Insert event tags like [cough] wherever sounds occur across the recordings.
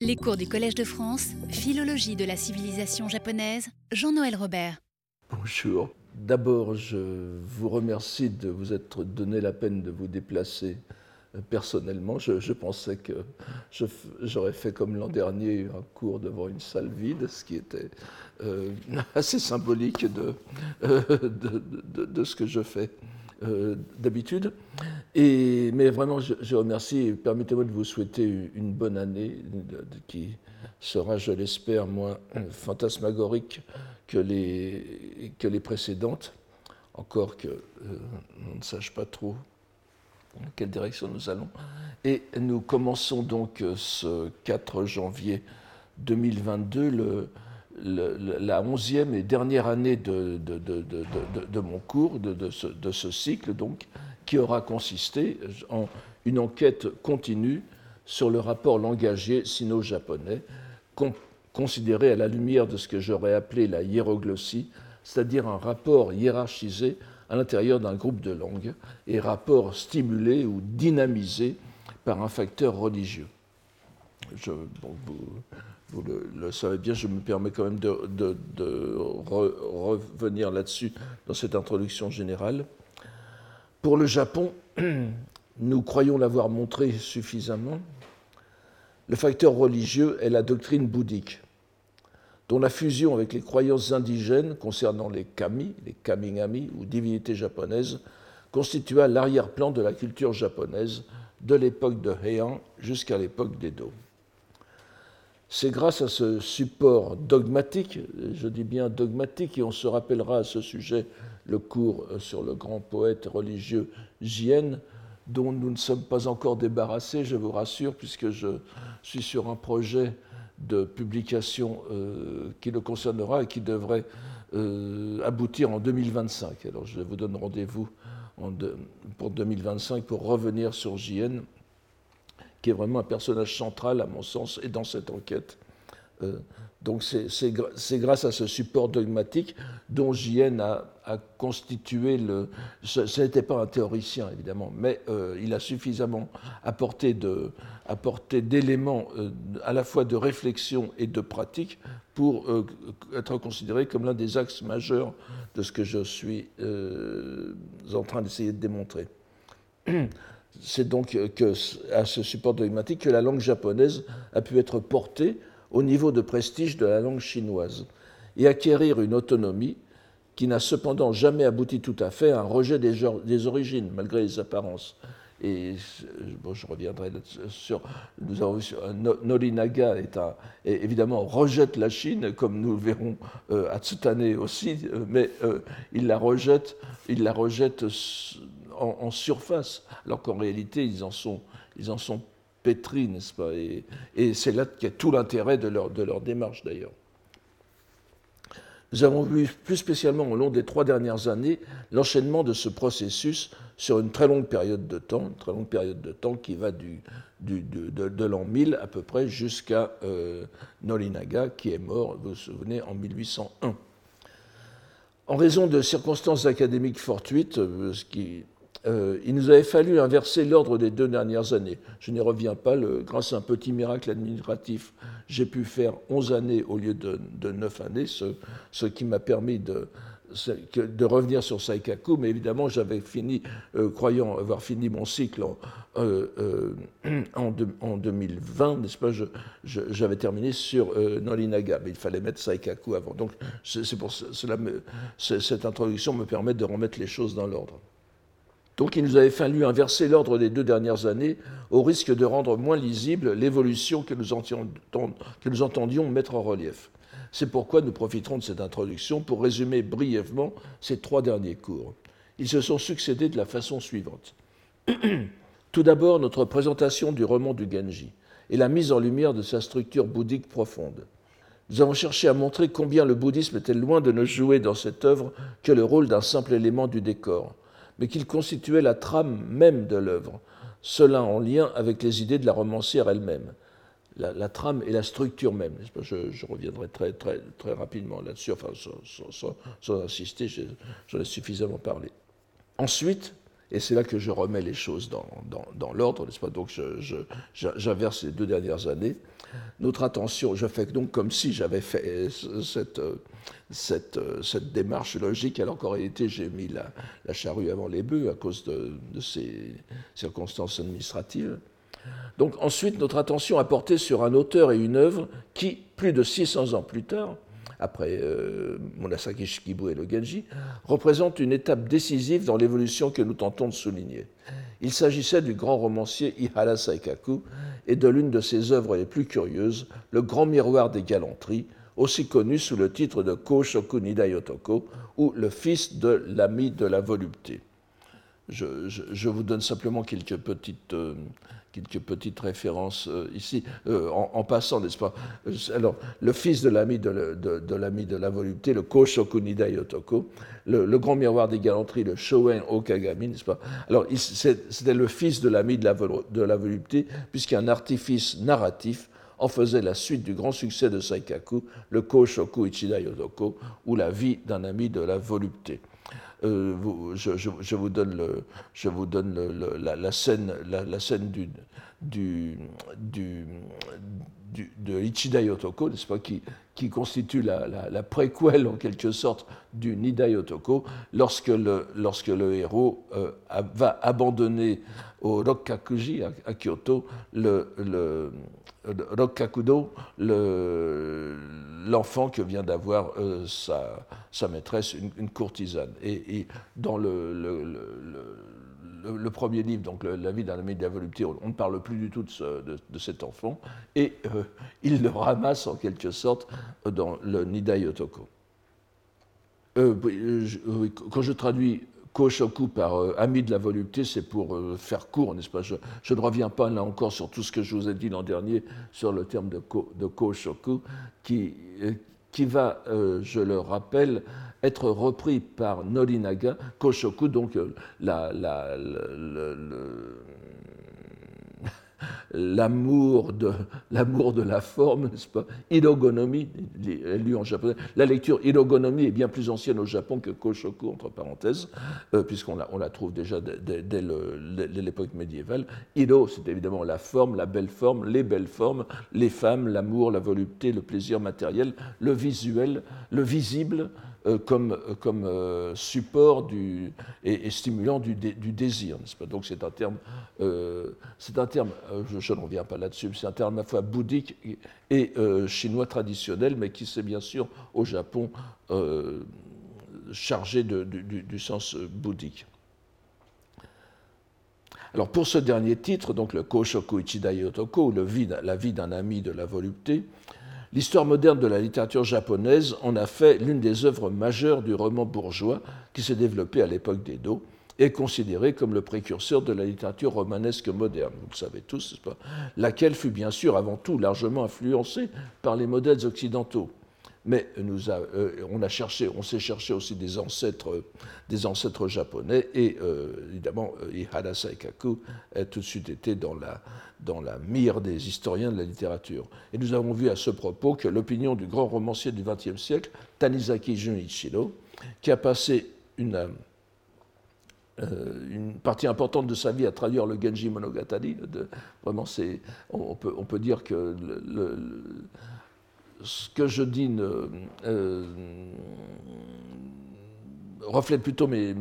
Les cours du Collège de France, Philologie de la civilisation japonaise, Jean-Noël Robert. Bonjour. D'abord, je vous remercie de vous être donné la peine de vous déplacer euh, personnellement. Je, pensais que j'aurais fait comme l'an dernier un cours devant une salle vide, ce qui était euh, [laughs] assez symbolique euh, de, de, ce que je fais. Euh, d'habitude. Et, mais vraiment, je, remercie permettez-moi de vous souhaiter une bonne année qui sera, je l'espère, moins fantasmagorique que les, que les précédentes, encore que euh, on ne sache pas trop dans quelle direction nous allons. Et nous commençons donc ce 4 janvier 2022 le la onzième et dernière année de, de, mon cours, de, ce, cycle, donc, qui aura consisté en une enquête continue sur le rapport langagier sino-japonais, considéré à la lumière de ce que j'aurais appelé la hiéroglossie, c'est-à-dire un rapport hiérarchisé à l'intérieur d'un groupe de langues et rapport stimulé ou dynamisé par un facteur religieux. Je, vous le, savez bien, je me permets quand même de, revenir là-dessus dans cette introduction générale. Pour le Japon, [clears throat] nous croyons l'avoir montré suffisamment, le facteur religieux est la doctrine bouddhique, dont la fusion avec les croyances indigènes concernant les kami, les kamingami ou divinités japonaises, constitua l'arrière-plan de la culture japonaise de l'époque de Heian jusqu'à l'époque d'Edo. C'est grâce à ce support dogmatique, je dis bien dogmatique, et on se rappellera à ce sujet le cours sur le grand poète religieux Jien, dont nous ne sommes pas encore débarrassés, je vous rassure, puisque je suis sur un projet de publication euh, qui le concernera et qui devrait euh, aboutir en 2025. Alors je vous donne rendez-vous pour 2025 pour revenir sur Jien qui est vraiment un personnage central, à mon sens, et dans cette enquête. Euh, donc c'est grâce à ce support dogmatique dont JN a, constitué le... Ce n'était pas un théoricien, évidemment, mais euh, il a suffisamment apporté d'éléments euh, à la fois de réflexion et de pratique pour être considéré comme l'un des axes majeurs de ce que je suis en train d'essayer de démontrer. [clears throat] c'est donc que, à ce support dogmatique que la langue japonaise a pu être portée au niveau de prestige de la langue chinoise et acquérir une autonomie qui n'a cependant jamais abouti tout à fait à un rejet des, origines, malgré les apparences. Et bon, je reviendrai sur. Nous avons Norinaga est évidemment rejette la Chine, comme nous le verrons euh, à Tsutane aussi, euh, mais euh, il la rejette, il la rejette en, surface, alors qu'en réalité, ils en sont, ils pétris, n'est-ce pas? Et, c'est là qu'il y a tout l'intérêt de leur, démarche, d'ailleurs. Nous avons vu plus spécialement au long des trois dernières années l'enchaînement de ce processus sur une très longue période de temps, une très longue période de temps qui va de, l'an 1000 à peu près jusqu'à euh, Nolinaga, qui est mort, vous vous souvenez, en 1801. En raison de circonstances académiques fortuites, euh, ce qui euh, il nous avait fallu inverser l'ordre des deux dernières années. Je n'y reviens pas, grâce à un petit miracle administratif, j'ai pu faire 11 années au lieu de, de 9 années, ce, qui m'a permis de, revenir sur Saikaku, mais évidemment j'avais fini, euh, croyant avoir fini mon cycle en, euh, [clears throat] en, 2020, n'est-ce pas, j'avais terminé sur Nolinaga, mais il fallait mettre Saikaku avant. Donc c'est pour cela, cette introduction me permet de remettre les choses dans l'ordre. Donc il nous avait fallu inverser l'ordre des deux dernières années au risque de rendre moins lisible l'évolution que, nous entendions mettre en relief. C'est pourquoi nous profiterons de cette introduction pour résumer brièvement ces trois derniers cours. Ils se sont succédés de la façon suivante. [clears throat] Tout d'abord, notre présentation du roman du Genji et la mise en lumière de sa structure bouddhique profonde. Nous avons cherché à montrer combien le bouddhisme était loin de ne jouer dans cette œuvre que le rôle d'un simple élément du décor, mais qu'il constituait la trame même de l'œuvre, cela en lien avec les idées de la romancière elle-même. La, trame et la structure même. Je, reviendrai très, très, très rapidement là-dessus, enfin, sans, insister, j'en ai suffisamment parlé. Ensuite, Et c'est là que je remets les choses dans, dans, l'ordre, n'est-ce pas Donc j'inverse les deux dernières années. Notre attention, je fais donc comme si j'avais fait cette, cette, cette, démarche logique, alors qu'en réalité j'ai mis la, charrue avant les bœufs à cause de, ces circonstances administratives. Donc ensuite, notre attention a porté sur un auteur et une œuvre qui, plus de 600 ans plus tard, après euh, Shikibu et le Genji, représente une étape décisive dans l'évolution que nous tentons de souligner. Il s'agissait du grand romancier Ihara Saikaku et de l'une de ses œuvres les plus curieuses, Le Grand Miroir des Galanteries, aussi connu sous le titre de Ko Shoku Nidayotoko, ou Le fils de l'ami de la volupté. Je, vous donne simplement quelques petites, euh, quelques petites références euh, ici, euh, en, passant, n'est-ce pas? Alors, le fils de l'ami de, l'ami de la volupté, le Koshokunida Yotoko, le, le, grand miroir des galanteries, le Shoen Okagami, n'est-ce pas? Alors, c'était le fils de l'ami de la, de la volupté, puisqu'un artifice narratif en faisait la suite du grand succès de Saikaku, le Koshoku Ichida Yotoko, ou la vie d'un ami de la volupté. Euh, je, vous donne, la, scène, du, de Ichida Yotoko, n'est-ce pas, qui, constitue la, préquelle en quelque sorte du Nida Yotoko, lorsque le, héros euh, va abandonner au Rokkakuji à, Kyoto le, le, Rokkakudo, l'enfant que vient d'avoir euh, sa, maîtresse, une, courtisane. Et, dans le, premier livre, donc La vie d'un ami de la volupté, on ne parle plus du tout de, cet enfant, et euh, il le ramasse en quelque sorte dans le Nida Yotoko. Euh, quand je traduis Koshoku par euh, ami de la volupté, c'est pour euh, faire court, n'est-ce pas? Je, ne reviens pas là encore sur tout ce que je vous ai dit l'an dernier sur le terme de, de Koshoku, qui, euh, qui va, je le rappelle, être repris par Norinaga. Koshoku, donc la, la, le, l'amour de, l'amour de la forme, n'est-ce pas? Irogonomi, lu en japonais. La lecture Irogonomi est bien plus ancienne au Japon que Koshoku, entre parenthèses, euh, puisqu'on la, on la trouve déjà dès, l'époque médiévale. Iro, c'est évidemment la forme, la belle forme, les belles formes, les femmes, l'amour, la volupté, le plaisir matériel, le visuel, le visible, comme, euh, comme euh, support du, et, stimulant du, du désir. Pas? Donc c'est un terme, un terme je, ne reviens pas là-dessus, c'est un terme à la fois bouddhique et, chinois traditionnel, mais qui s'est bien sûr au Japon chargé du, sens bouddhique. Alors pour ce dernier titre, donc le Koshoku Ichida Yotoko, le la vie d'un ami de la volupté, L'histoire moderne de la littérature japonaise en a fait l'une des œuvres majeures du roman bourgeois qui s'est développé à l'époque d'Edo et considéré comme le précurseur de la littérature romanesque moderne, vous le savez tous, pas? Laquelle fut bien sûr avant tout largement influencée par les modèles occidentaux mais euh, on a cherché, on s'est cherché aussi des ancêtres, des ancêtres japonais, et euh, évidemment, euh, Ihara Saikaku a tout de suite été dans la, dans la mire des historiens de la littérature. Et nous avons vu à ce propos que l'opinion du grand romancier du XXe siècle, Tanizaki Junichiro, qui a passé une, une partie importante de sa vie à traduire le Genji Monogatari. Vraiment, on, peut, on peut dire que ce que je dis euh, reflète plutôt mes,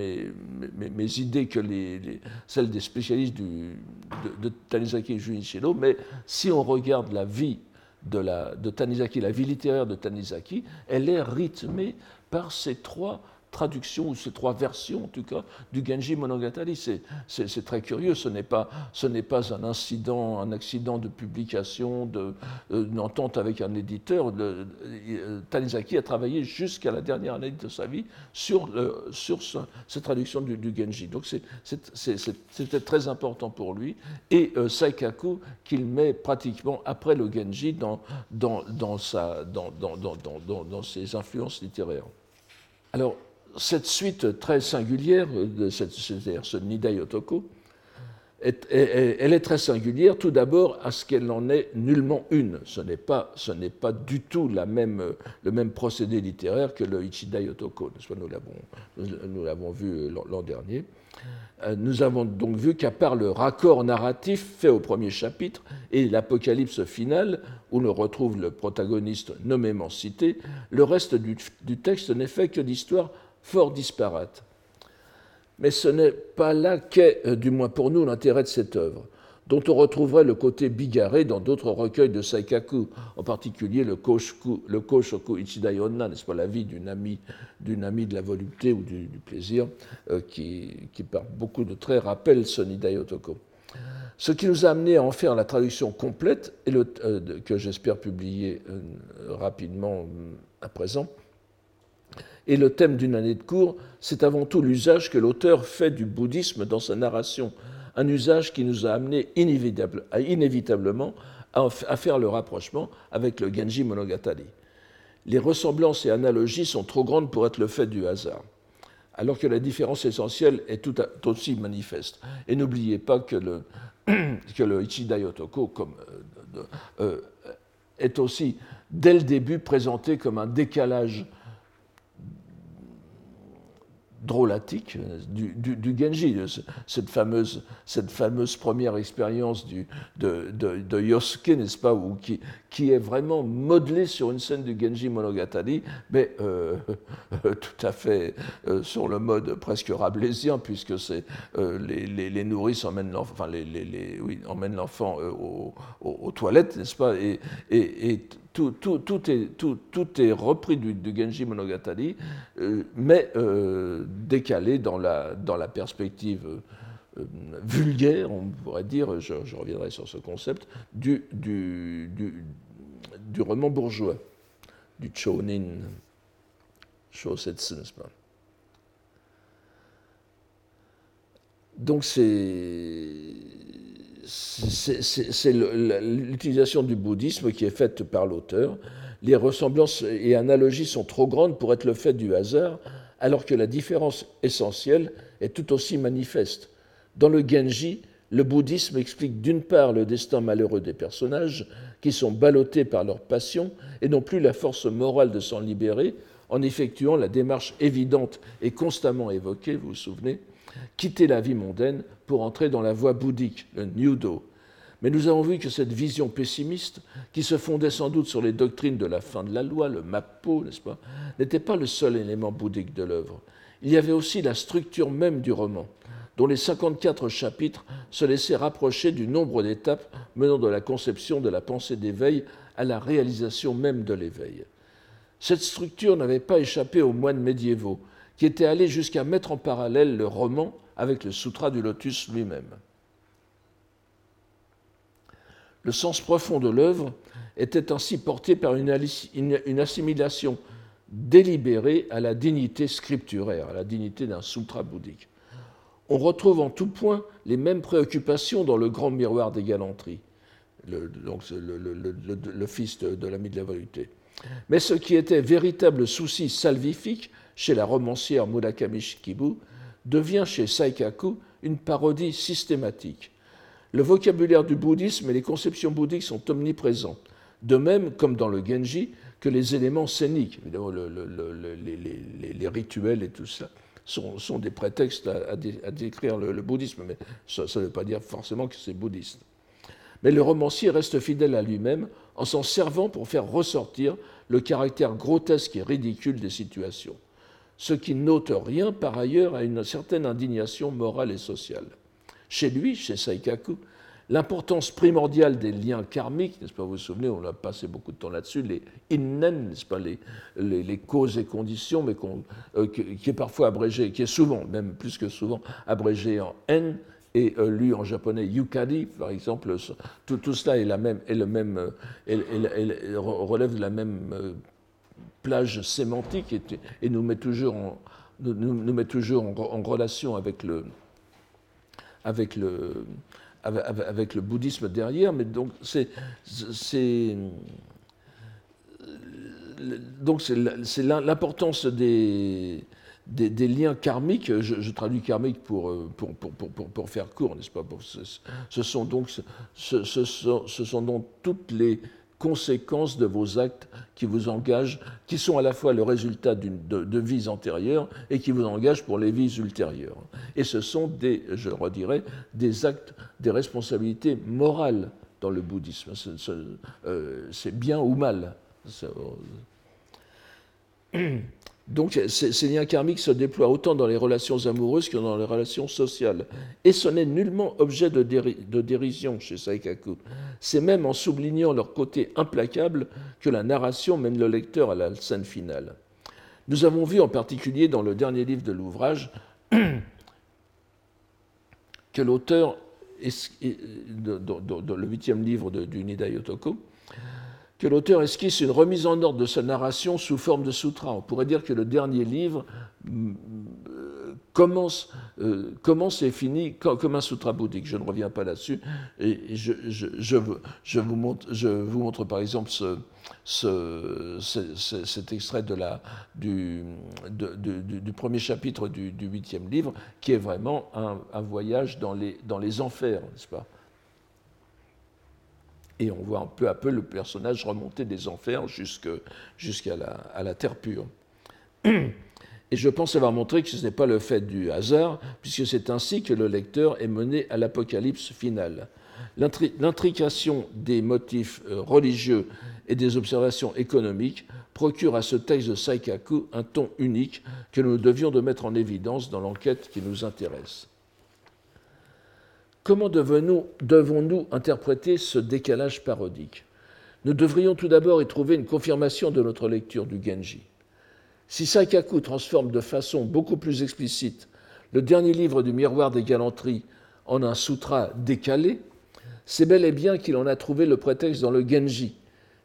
idées que celles des spécialistes de, Tanizaki et Junichiro, mais si on regarde la vie de Tanizaki, la vie littéraire de Tanizaki, elle est rythmée par ces trois traduction, ou ces trois versions en tout cas, du Genji Monogatari. C'est très curieux, ce n'est pas, pas un incident, un accident de publication, d'une euh, avec un éditeur. Le, euh, Tanizaki a travaillé jusqu'à la dernière année de sa vie sur, le, sur cette traduction du, Genji. Donc c'était très important pour lui. Et euh, Saikaku, qu'il met pratiquement après le Genji dans, dans, dans, sa, dans, dans ses influences littéraires. Alors, cette suite très singulière, c'est-à-dire ce Nida Yotoko, elle est très singulière, tout d'abord à ce qu'elle n'en est nullement une. Ce n'est pas, pas du tout la même, le même procédé littéraire que le Ichida Yotoko. Nous l'avons vu l'an dernier. Euh, nous avons donc vu qu'à part le raccord narratif fait au premier chapitre et l'apocalypse finale, où l'on retrouve le protagoniste nommément cité, le reste du, du texte n'est fait que d'histoires fort disparates. Mais ce n'est pas là qu'est, euh, du moins pour nous, l'intérêt de cette œuvre, dont on retrouverait le côté bigarré dans d'autres recueils de Saikaku, en particulier le Koshoku, le Koshoku Ichidayonna, n'est-ce pas, la vie d'une amie, d'une amie de la volupté ou du, plaisir, euh, qui, par beaucoup de traits rappelle Sonida Yotoko. Ce qui nous a amené à en faire la traduction complète, et euh, que j'espère publier rapidement à présent, et le thème d'une année de cours, c'est avant tout l'usage que l'auteur fait du bouddhisme dans sa narration, un usage qui nous a amené inévitablement à faire le rapprochement avec le Genji Monogatari. Les ressemblances et analogies sont trop grandes pour être le fait du hasard, alors que la différence essentielle est tout, aussi manifeste. Et n'oubliez pas que le, [clears throat] que le Ichida Yotoko comme, euh, euh, est aussi, dès le début, présenté comme un décalage drôlatique du, du, Genji, cette fameuse, cette fameuse première expérience de, de, Yosuke, n'est-ce pas, ou qui, qui est vraiment modelée sur une scène du Genji Monogatari, mais euh, [laughs] tout à fait euh, sur le mode presque rabelaisien, puisque euh, les, les, nourrices emmènent l'enfant, enfin les, les emmènent l'enfant aux, aux, toilettes, n'est-ce pas, et tout, est, repris du, Genji Monogatari, euh, mais euh, décalé dans la, perspective euh, vulgaire, on pourrait dire, je, reviendrai sur ce concept, du, roman bourgeois, du chonin, shosetsu, Donc c'est c'est l'utilisation du bouddhisme qui est faite par l'auteur. Les ressemblances et analogies sont trop grandes pour être le fait du hasard, alors que la différence essentielle est tout aussi manifeste. Dans le Genji, le bouddhisme explique d'une part le destin malheureux des personnages, qui sont ballottés par leur passion et n'ont plus la force morale de s'en libérer, en effectuant la démarche évidente et constamment évoquée, vous vous souvenez, quitter la vie mondaine pour entrer dans la voie bouddhique, le Nyudo. Mais nous avons vu que cette vision pessimiste, qui se fondait sans doute sur les doctrines de la fin de la loi, le Mappo, n'est-ce pas, n'était pas le seul élément bouddhique de l'œuvre. Il y avait aussi la structure même du roman, dont les 54 chapitres se laissaient rapprocher du nombre d'étapes menant de la conception de la pensée d'éveil à la réalisation même de l'éveil. Cette structure n'avait pas échappé aux moines médiévaux, qui était allé jusqu'à mettre en parallèle le roman avec le Sutra du Lotus lui-même. Le sens profond de l'œuvre était ainsi porté par une, assimilation délibérée à la dignité scripturaire, à la dignité d'un sutra bouddhique. On retrouve en tout point les mêmes préoccupations dans le grand miroir des galanteries, le, fils de, de l'ami de la volupté. Mais ce qui était véritable souci salvifique chez la romancière Murakami Shikibu devient chez Saikaku une parodie systématique. Le vocabulaire du bouddhisme et les conceptions bouddhiques sont omniprésents, de même comme dans le Genji que les éléments scéniques, évidemment les, rituels et tout ça, sont, des prétextes à, décrire le, bouddhisme, mais ça ne veut pas dire forcément que c'est bouddhiste. Mais le romancier reste fidèle à lui-même en s'en servant pour faire ressortir le caractère grotesque et ridicule des situations ce qui n'ôte rien par ailleurs à une certaine indignation morale et sociale. Chez lui, chez Saikaku, l'importance primordiale des liens karmiques, n'est-ce pas, vous vous souvenez, on a passé beaucoup de temps là-dessus, les innen, n'est-ce pas, les, causes et conditions, mais euh, qui, est parfois abrégé, qui est souvent, même plus que souvent, abrégé en n, et euh, lu en japonais yukari, par exemple, tout, cela est, le même, euh, relève de la même plage sémantique et, nous met toujours en, relation avec le, bouddhisme derrière, mais donc c'est donc c'est l'importance des, liens karmiques, je, traduis karmique pour, faire court, n'est-ce pas ce, sont donc, ce sont donc toutes les conséquences de vos actes qui vous engagent, qui sont à la fois le résultat de, vies antérieures et qui vous engagent pour les vies ultérieures. Et ce sont des, je le redirai, des actes, des responsabilités morales dans le bouddhisme. Euh, c'est bien ou mal. Donc ces, liens karmiques se déploient autant dans les relations amoureuses que dans les relations sociales. Et ce n'est nullement objet de, dérision chez Saikaku. C'est même en soulignant leur côté implacable que la narration mène le lecteur à la scène finale. Nous avons vu en particulier dans le dernier livre de l'ouvrage que l'auteur, le huitième livre du Nida Yotoko, que l'auteur esquisse une remise en ordre de sa narration sous forme de sutra. On pourrait dire que le dernier livre euh, commence, euh, commence et finit comme un sutra bouddhique. Je ne reviens pas là-dessus. Et je, vous montre, par exemple ce, ce, cet extrait du, premier chapitre du, huitième livre, qui est vraiment un, un voyage dans les, dans les enfers, n'est-ce pas? Et on voit peu à peu le personnage remonter des enfers jusqu'à la, terre pure. [clears throat] Et je pense avoir montré que ce n'est pas le fait du hasard, puisque c'est ainsi que le lecteur est mené à l'apocalypse finale. L'intrication des motifs euh, religieux et des observations économiques procure à ce texte de Saikaku un ton unique que nous devions de mettre en évidence dans l'enquête qui nous intéresse. Comment devons-nous interpréter ce décalage parodique? Nous devrions tout d'abord y trouver une confirmation de notre lecture du Genji. Si Saikaku transforme de façon beaucoup plus explicite le dernier livre du miroir des galanteries en un sutra décalé, c'est bel et bien qu'il en a trouvé le prétexte dans le Genji,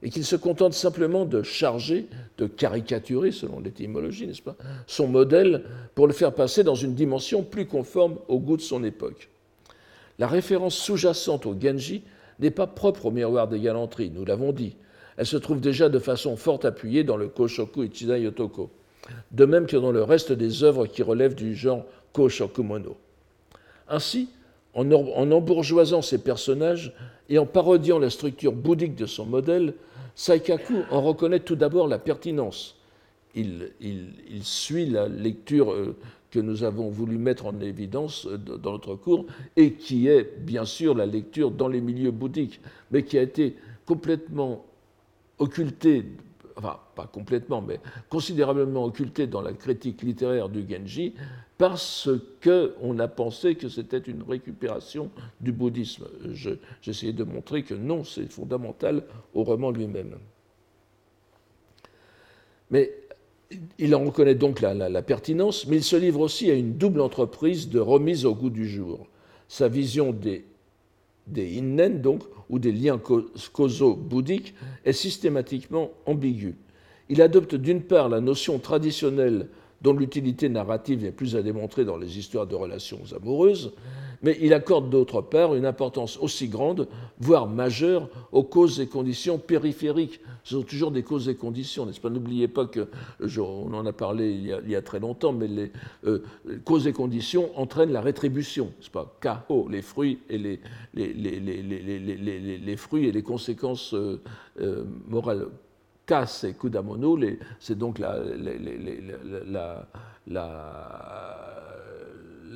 et qu'il se contente simplement de charger, de caricaturer, selon l'étymologie, n'est-ce pas, son modèle pour le faire passer dans une dimension plus conforme au goût de son époque. La référence sous-jacente au Genji n'est pas propre au miroir des galanteries, nous l'avons dit. Elle se trouve déjà de façon forte appuyée dans le Koshoku Ichida Yotoko, de même que dans le reste des œuvres qui relèvent du genre Koshokumono. Ainsi, en, embourgeoisant ses personnages et en parodiant la structure bouddhique de son modèle, Saikaku en reconnaît tout d'abord la pertinence. Il, suit la lecture euh, que nous avons voulu mettre en évidence euh, dans notre cours, et qui est bien sûr la lecture dans les milieux bouddhiques, mais qui a été complètement occultée, enfin pas complètement, mais considérablement occultée dans la critique littéraire du Genji, parce qu'on a pensé que c'était une récupération du bouddhisme. J'essayais de montrer que non, c'est fondamental au roman lui-même. Mais il en reconnaît donc la, pertinence, mais il se livre aussi à une double entreprise de remise au goût du jour. Sa vision des, des innen, donc, ou des liens causaux bouddhiques, est systématiquement ambiguë. Il adopte d'une part la notion traditionnelle dont l'utilité narrative est plus à démontrer dans les histoires de relations amoureuses, mais il accorde d'autre part une importance aussi grande, voire majeure, aux causes et conditions périphériques. Ce sont toujours des causes et conditions, n'est-ce pas N'oubliez pas que, on en a parlé il y a, très longtemps, mais les causes et conditions entraînent la rétribution, n'est-ce pas Kao, les fruits et les, les, fruits et les conséquences morales. Ka, c'est Kudamono, c'est donc la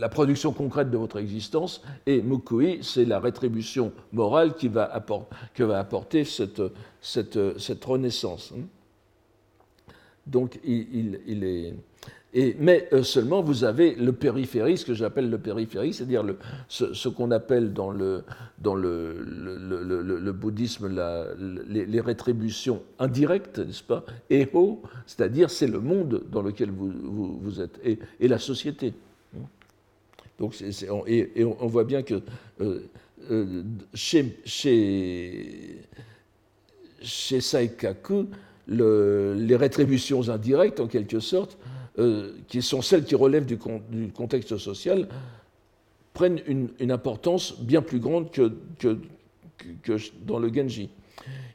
production concrète de votre existence, et Mukui, c'est la rétribution morale qui va que va apporter cette, renaissance. Hein. Donc, il, est. Mais euh, seulement, vous avez le périphérie, ce que j'appelle le périphérie, c'est-à-dire ce, qu'on appelle dans le, bouddhisme les, rétributions indirectes, n'est-ce pas Eho, c'est-à-dire c'est le monde dans lequel vous, êtes, et la société. Donc, et, on, voit bien que euh, euh, chez, chez, chez Saikaku, les rétributions indirectes, en quelque sorte, euh, qui sont celles qui relèvent du, contexte social, prennent une, importance bien plus grande que, dans le Genji.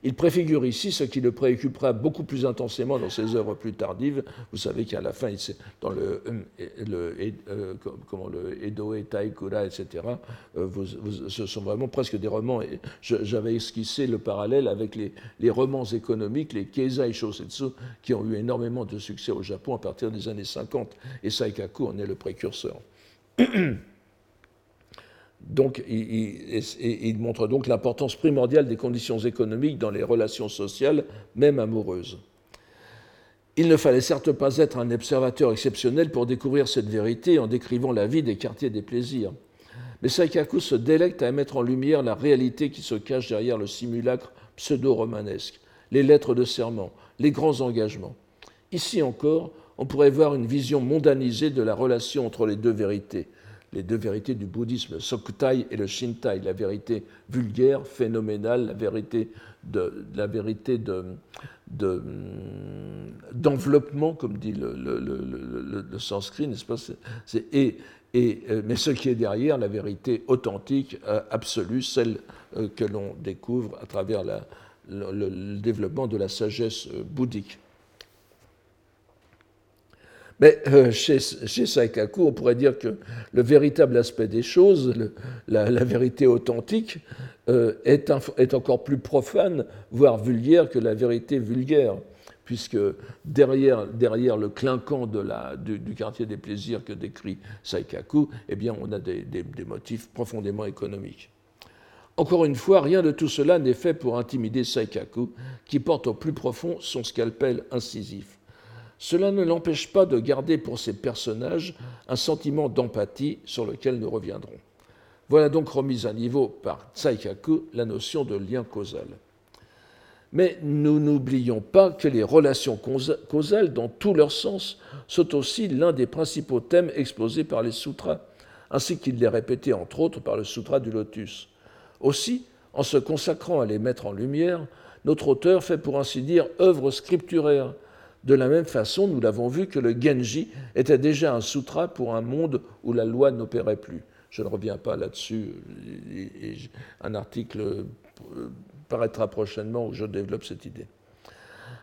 Il préfigure ici ce qui le préoccupera beaucoup plus intensément dans ses œuvres plus tardives. Vous savez qu'à la fin, dans le, euh, le, euh, le Edoe, Taikura, etc., ce sont vraiment presque des romans. J'avais esquissé le parallèle avec les, les romans économiques, les Keizai Shosetsu, qui ont eu énormément de succès au Japon à partir des années 50. Et Saikaku en est le précurseur. [clears throat] Donc, il, montre donc l'importance primordiale des conditions économiques dans les relations sociales, même amoureuses. Il ne fallait certes pas être un observateur exceptionnel pour découvrir cette vérité en décrivant la vie des quartiers des plaisirs. Mais Saikaku se délecte à mettre en lumière la réalité qui se cache derrière le simulacre pseudo-romanesque, les lettres de serment, les grands engagements. Ici encore, on pourrait voir une vision mondanisée de la relation entre les deux vérités, les deux vérités du bouddhisme, Sokutai et le Shintai, la vérité vulgaire, phénoménale, la vérité de, d'enveloppement, comme dit le, le, sanskrit, n'est-ce pas? Et, euh, Mais ce qui est derrière, la vérité authentique, euh, absolue, celle euh, que l'on découvre à travers le, développement de la sagesse bouddhique. Mais euh, chez, Saikaku, on pourrait dire que le véritable aspect des choses, la, vérité authentique, euh, est, encore plus profane, voire vulgaire que la vérité vulgaire, puisque derrière, le clinquant du, quartier des plaisirs que décrit Saikaku, eh on a des, des motifs profondément économiques. Encore une fois, rien de tout cela n'est fait pour intimider Saikaku, qui porte au plus profond son scalpel incisif. Cela ne l'empêche pas de garder pour ses personnages un sentiment d'empathie sur lequel nous reviendrons. Voilà donc remise à niveau par Tsaikaku la notion de lien causal. Mais nous n'oublions pas que les relations causales, dans tout leur sens, sont aussi l'un des principaux thèmes exposés par les sutras, ainsi qu'il les répété entre autres par le sutra du lotus. Aussi, en se consacrant à les mettre en lumière, notre auteur fait pour ainsi dire œuvre scripturaire, de la même façon, nous l'avons vu que le Genji était déjà un sutra pour un monde où la loi n'opérait plus. Je ne reviens pas là-dessus. Un article euh, paraîtra prochainement où je développe cette idée.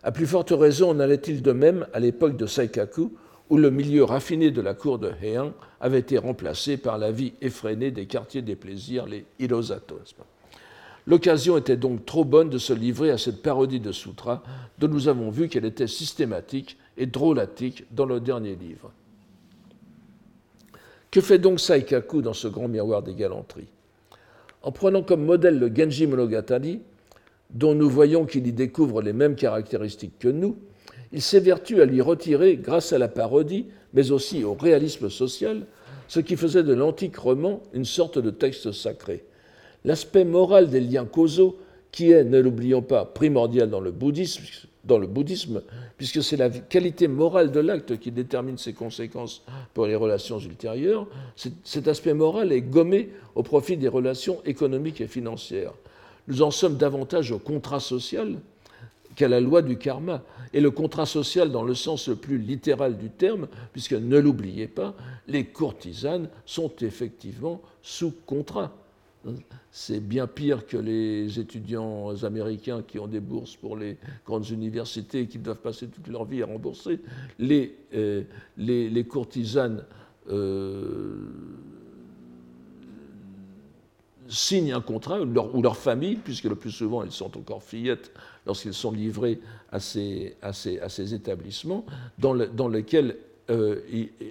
À plus forte raison, en allait-il de même à l'époque de Saikaku, où le milieu raffiné de la cour de Heian avait été remplacé par la vie effrénée des quartiers des plaisirs, les Hirosato. L'occasion était donc trop bonne de se livrer à cette parodie de sutra dont nous avons vu qu'elle était systématique et drôlatique dans le dernier livre. Que fait donc Saikaku dans ce grand miroir des galanteries? En prenant comme modèle le Genji Monogatari, dont nous voyons qu'il y découvre les mêmes caractéristiques que nous, il s'évertue à lui retirer, grâce à la parodie, mais aussi au réalisme social, ce qui faisait de l'antique roman une sorte de texte sacré l'aspect moral des liens causaux, qui est, ne l'oublions pas, primordial dans le bouddhisme, puisque c'est la qualité morale de l'acte qui détermine ses conséquences pour les relations ultérieures, cet aspect moral est gommé au profit des relations économiques et financières. Nous en sommes davantage au contrat social qu'à la loi du karma. Et le contrat social dans le sens le plus littéral du terme, puisque ne l'oubliez pas, les courtisanes sont effectivement sous contrat. C'est bien pire que les étudiants américains qui ont des bourses pour les grandes universités et qui doivent passer toute leur vie à rembourser. Les, euh, les, courtisanes euh, signent un contrat, ou leur, famille, puisque le plus souvent elles sont encore fillettes lorsqu'elles sont livrées à ces, à ces, à ces établissements, dans, le, dans lesquels euh,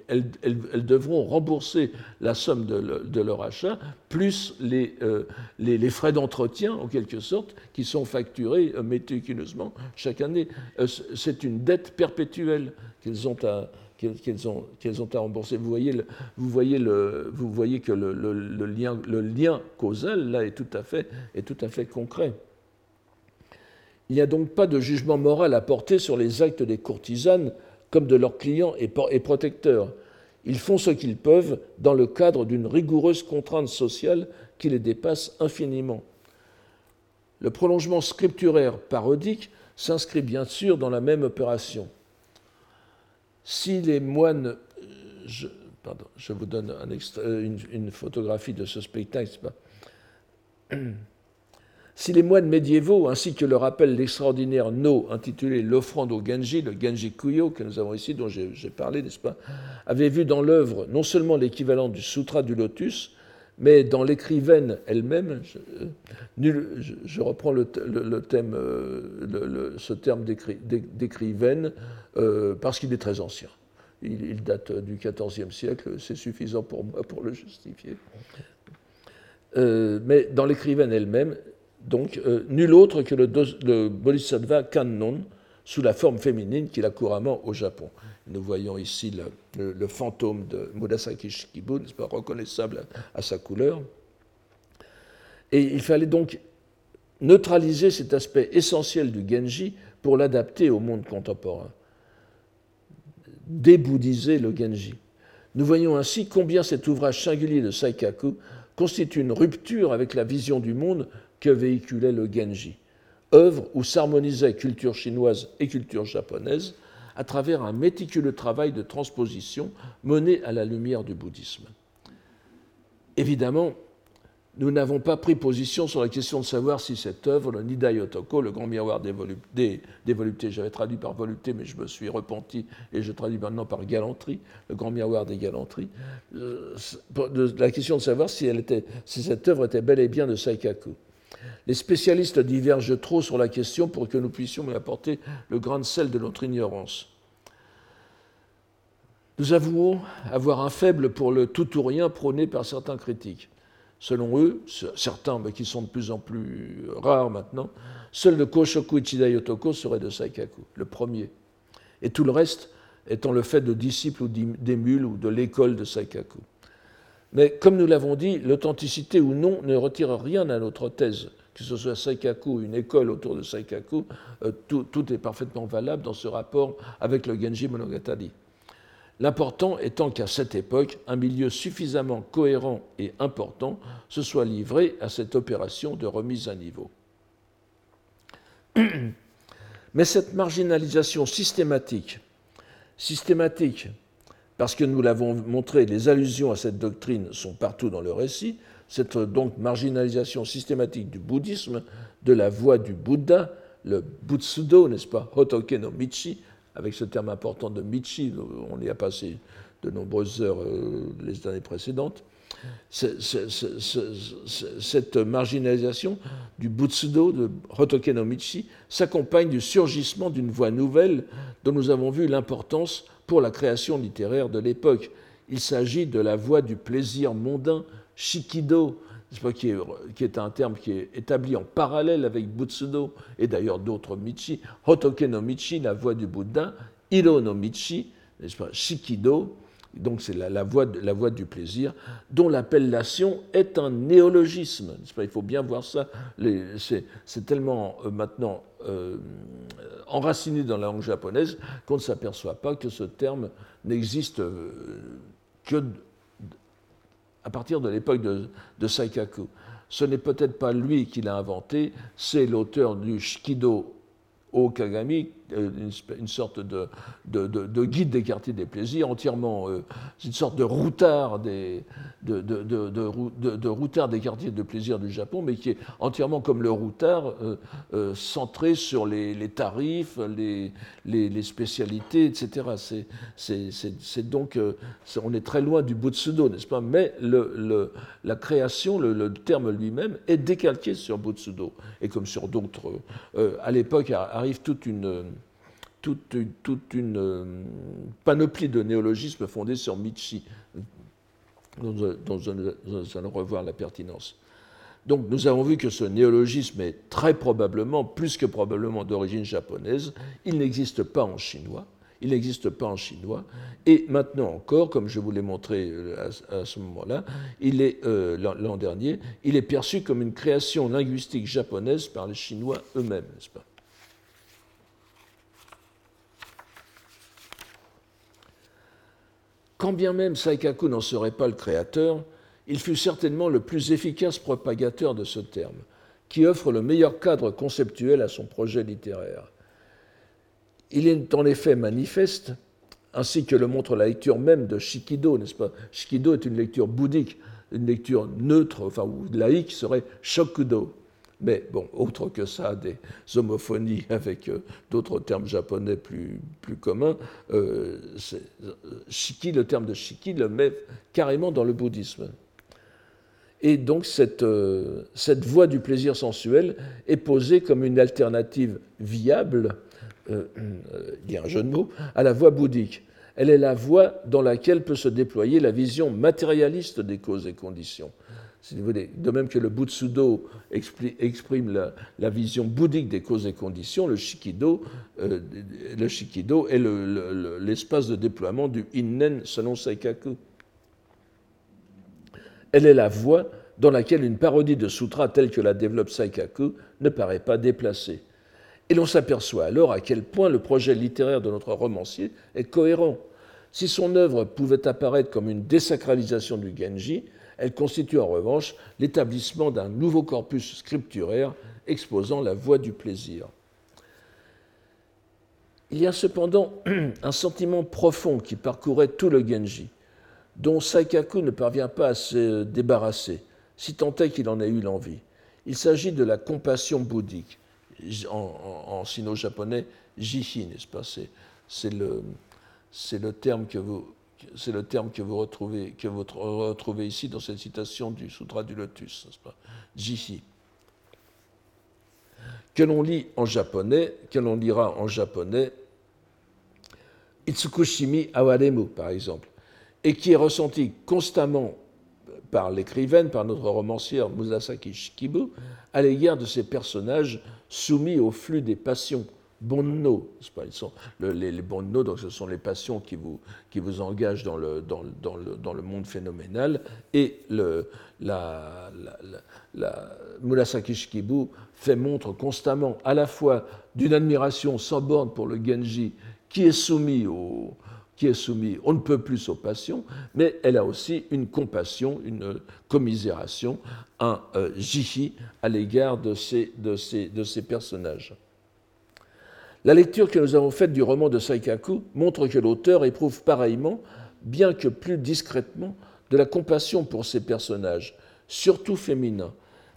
elles, devront rembourser la somme de, leur achat, plus euh, les, frais d'entretien, en quelque sorte, qui sont facturés euh, méticuleusement chaque année. C'est une dette perpétuelle qu'elles ont à, rembourser. Vous voyez, que le, lien, causal, là, est tout à fait concret. Il n'y a donc pas de jugement moral à porter sur les actes des courtisanes comme de leurs clients et protecteurs. Ils font ce qu'ils peuvent dans le cadre d'une rigoureuse contrainte sociale qui les dépasse infiniment. Le prolongement scripturaire parodique s'inscrit bien sûr dans la même opération. Si les moines, je, pardon, je vous donne une, une, photographie de ce spectacle, Si les moines médiévaux, ainsi que le rappelle l'extraordinaire No intitulé L'offrande au Genji, le Genji Kuyo que nous avons ici, dont j'ai parlé, n'est-ce pas, avaient vu dans l'œuvre non seulement l'équivalent du Sutra du Lotus, mais dans l'écrivaine elle-même, je, reprends le, thème, euh, ce terme d'écrivaine euh, parce qu'il est très ancien. Il, date du XIVe siècle, c'est suffisant pour moi pour le justifier. Euh, mais dans l'écrivaine elle-même, donc, nul autre que le, Bodhisattva Kannon, sous la forme féminine qu'il a couramment au Japon. Nous voyons ici le, fantôme de Murasaki Shikibu, pas, reconnaissable à, sa couleur. Et il fallait donc neutraliser cet aspect essentiel du Genji pour l'adapter au monde contemporain. Débouddhiser le Genji. Nous voyons ainsi combien cet ouvrage singulier de Saikaku constitue une rupture avec la vision du monde que véhiculait le Genji œuvre où s'harmonisait culture chinoise et culture japonaise à travers un méticuleux travail de transposition mené à la lumière du bouddhisme. Évidemment, nous n'avons pas pris position sur la question de savoir si cette œuvre, le Nidai Otoko, le grand miroir des, voluptés, j'avais traduit par volupté, mais je me suis repenti et je traduis maintenant par galanterie, le grand miroir des galanteries, euh, la question de savoir si, si cette œuvre était bel et bien de Saikaku. Les spécialistes divergent trop sur la question pour que nous puissions y apporter le grain de sel de notre ignorance. Nous avouons avoir un faible pour le tout ou rien prôné par certains critiques. Selon eux, certains mais qui sont de plus en plus rares maintenant, seul le Koshoku Ichida Yotoko serait de Saikaku, le premier. Et tout le reste étant le fait de disciples ou d'émules ou de l'école de Saikaku. Mais comme nous l'avons dit, l'authenticité ou non ne retire rien à notre thèse. Que ce soit Saikaku, une école autour de Saikaku, euh, tout, tout, est parfaitement valable dans ce rapport avec le Genji Monogatari. L'important étant qu'à cette époque, un milieu suffisamment cohérent et important se soit livré à cette opération de remise à niveau. [clears throat] Mais cette marginalisation systématique, systématique parce que nous l'avons montré, les allusions à cette doctrine sont partout dans le récit, cette donc marginalisation systématique du bouddhisme, de la voie du Bouddha, le Butsudo, n'est-ce pas, Hotoke no Michi, avec ce terme important de Michi, on y a passé de nombreuses heures euh, les années précédentes, cette marginalisation du Butsudo, de Hotoke no Michi, s'accompagne du surgissement d'une voie nouvelle dont nous avons vu l'importance pour la création littéraire de l'époque. Il s'agit de la voie du plaisir mondain, shikido, qui est, un terme qui est établi en parallèle avec Butsudo et d'ailleurs d'autres Michi, Hotoke no Michi, la voie du Bouddha, Hiro no Michi, pas, Shikido, donc c'est la, la, voie, du plaisir, dont l'appellation est un néologisme. Il faut bien voir ça. C'est tellement euh, maintenant euh, enraciné dans la langue japonaise qu'on ne s'aperçoit pas que ce terme n'existe euh, que à partir de l'époque de, de, Saikaku. Ce n'est peut-être pas lui qui l'a inventé, c'est l'auteur du Shikido au Euh, une, sorte de, de, guide des quartiers des plaisirs, entièrement, euh, une sorte de routard des, de, routard des quartiers de plaisir du Japon, mais qui est entièrement comme le routard, euh, centré sur les, tarifs, les, les, spécialités, etc. C'est donc, on est très loin du Butsudo, n'est-ce pas? Mais le, la création, le, terme lui-même, est décalqué sur Butsudo, et comme sur d'autres. à l'époque arrive toute une toute, une euh, panoplie de néologismes fondés sur Michi, dont, nous allons revoir la pertinence. Donc nous avons vu que ce néologisme est très probablement, plus que probablement d'origine japonaise, il n'existe pas en chinois, il n'existe pas en chinois, et maintenant encore, comme je vous l'ai montré euh, à, ce moment-là, euh, l'an dernier, il est perçu comme une création linguistique japonaise par les Chinois eux-mêmes, n'est-ce pas? Quand bien même Saikaku n'en serait pas le créateur, il fut certainement le plus efficace propagateur de ce terme, qui offre le meilleur cadre conceptuel à son projet littéraire. Il est en effet manifeste, ainsi que le montre la lecture même de Shikido, n'est-ce pas? Shikido est une lecture bouddhique, une lecture neutre, enfin ou laïque serait Shokudo. Mais bon, autre que ça, des homophonies [laughs] avec euh, d'autres termes japonais plus, communs, euh, shiki, le terme de shiki le met carrément dans le bouddhisme. Et donc cette, cette voie du plaisir sensuel est posée comme une alternative viable, il y a un jeu de mots, à la voie bouddhique. Elle est la voie dans laquelle peut se déployer la vision matérialiste des causes et conditions de même que le Butsudo exprime la, vision bouddhique des causes et conditions, le Shikido, euh, le Shikido est l'espace de déploiement du Innen selon Saikaku. Elle est la voie dans laquelle une parodie de sutra telle que la développe Saikaku ne paraît pas déplacée. Et l'on s'aperçoit alors à quel point le projet littéraire de notre romancier est cohérent. Si son œuvre pouvait apparaître comme une désacralisation du Genji, elle constitue en revanche l'établissement d'un nouveau corpus scripturaire exposant la voie du plaisir. Il y a cependant [clears throat] un sentiment profond qui parcourait tout le Genji, dont Saikaku ne parvient pas à se débarrasser, si tant est qu'il en ait eu l'envie. Il s'agit de la compassion bouddhique, en, sino-japonais, jihi, n'est-ce pas? C'est le, le terme que vous, c'est le terme que vous, retrouvez, ici dans cette citation du Sutra du Lotus, Jishi. Que l'on lit en japonais, que l'on lira en japonais, Itsukushimi Awaremu, par exemple, et qui est ressenti constamment par l'écrivaine, par notre romancière Musasaki Shikibu, à l'égard de ces personnages soumis au flux des passions bonno, pas, ils sont, les, les bonno, donc ce sont les passions qui vous, qui vous engagent dans le, dans, dans, le, dans le monde phénoménal, et le, la, la, la, Murasaki Shikibu fait montre constamment à la fois d'une admiration sans borne pour le Genji, qui est soumis au, qui est soumis, on ne peut plus aux passions, mais elle a aussi une compassion, une commisération, un euh, jihi à l'égard de ces, de, ces, de ces personnages. La lecture que nous avons faite du roman de Saikaku montre que l'auteur éprouve pareillement, bien que plus discrètement, de la compassion pour ses personnages, surtout féminins,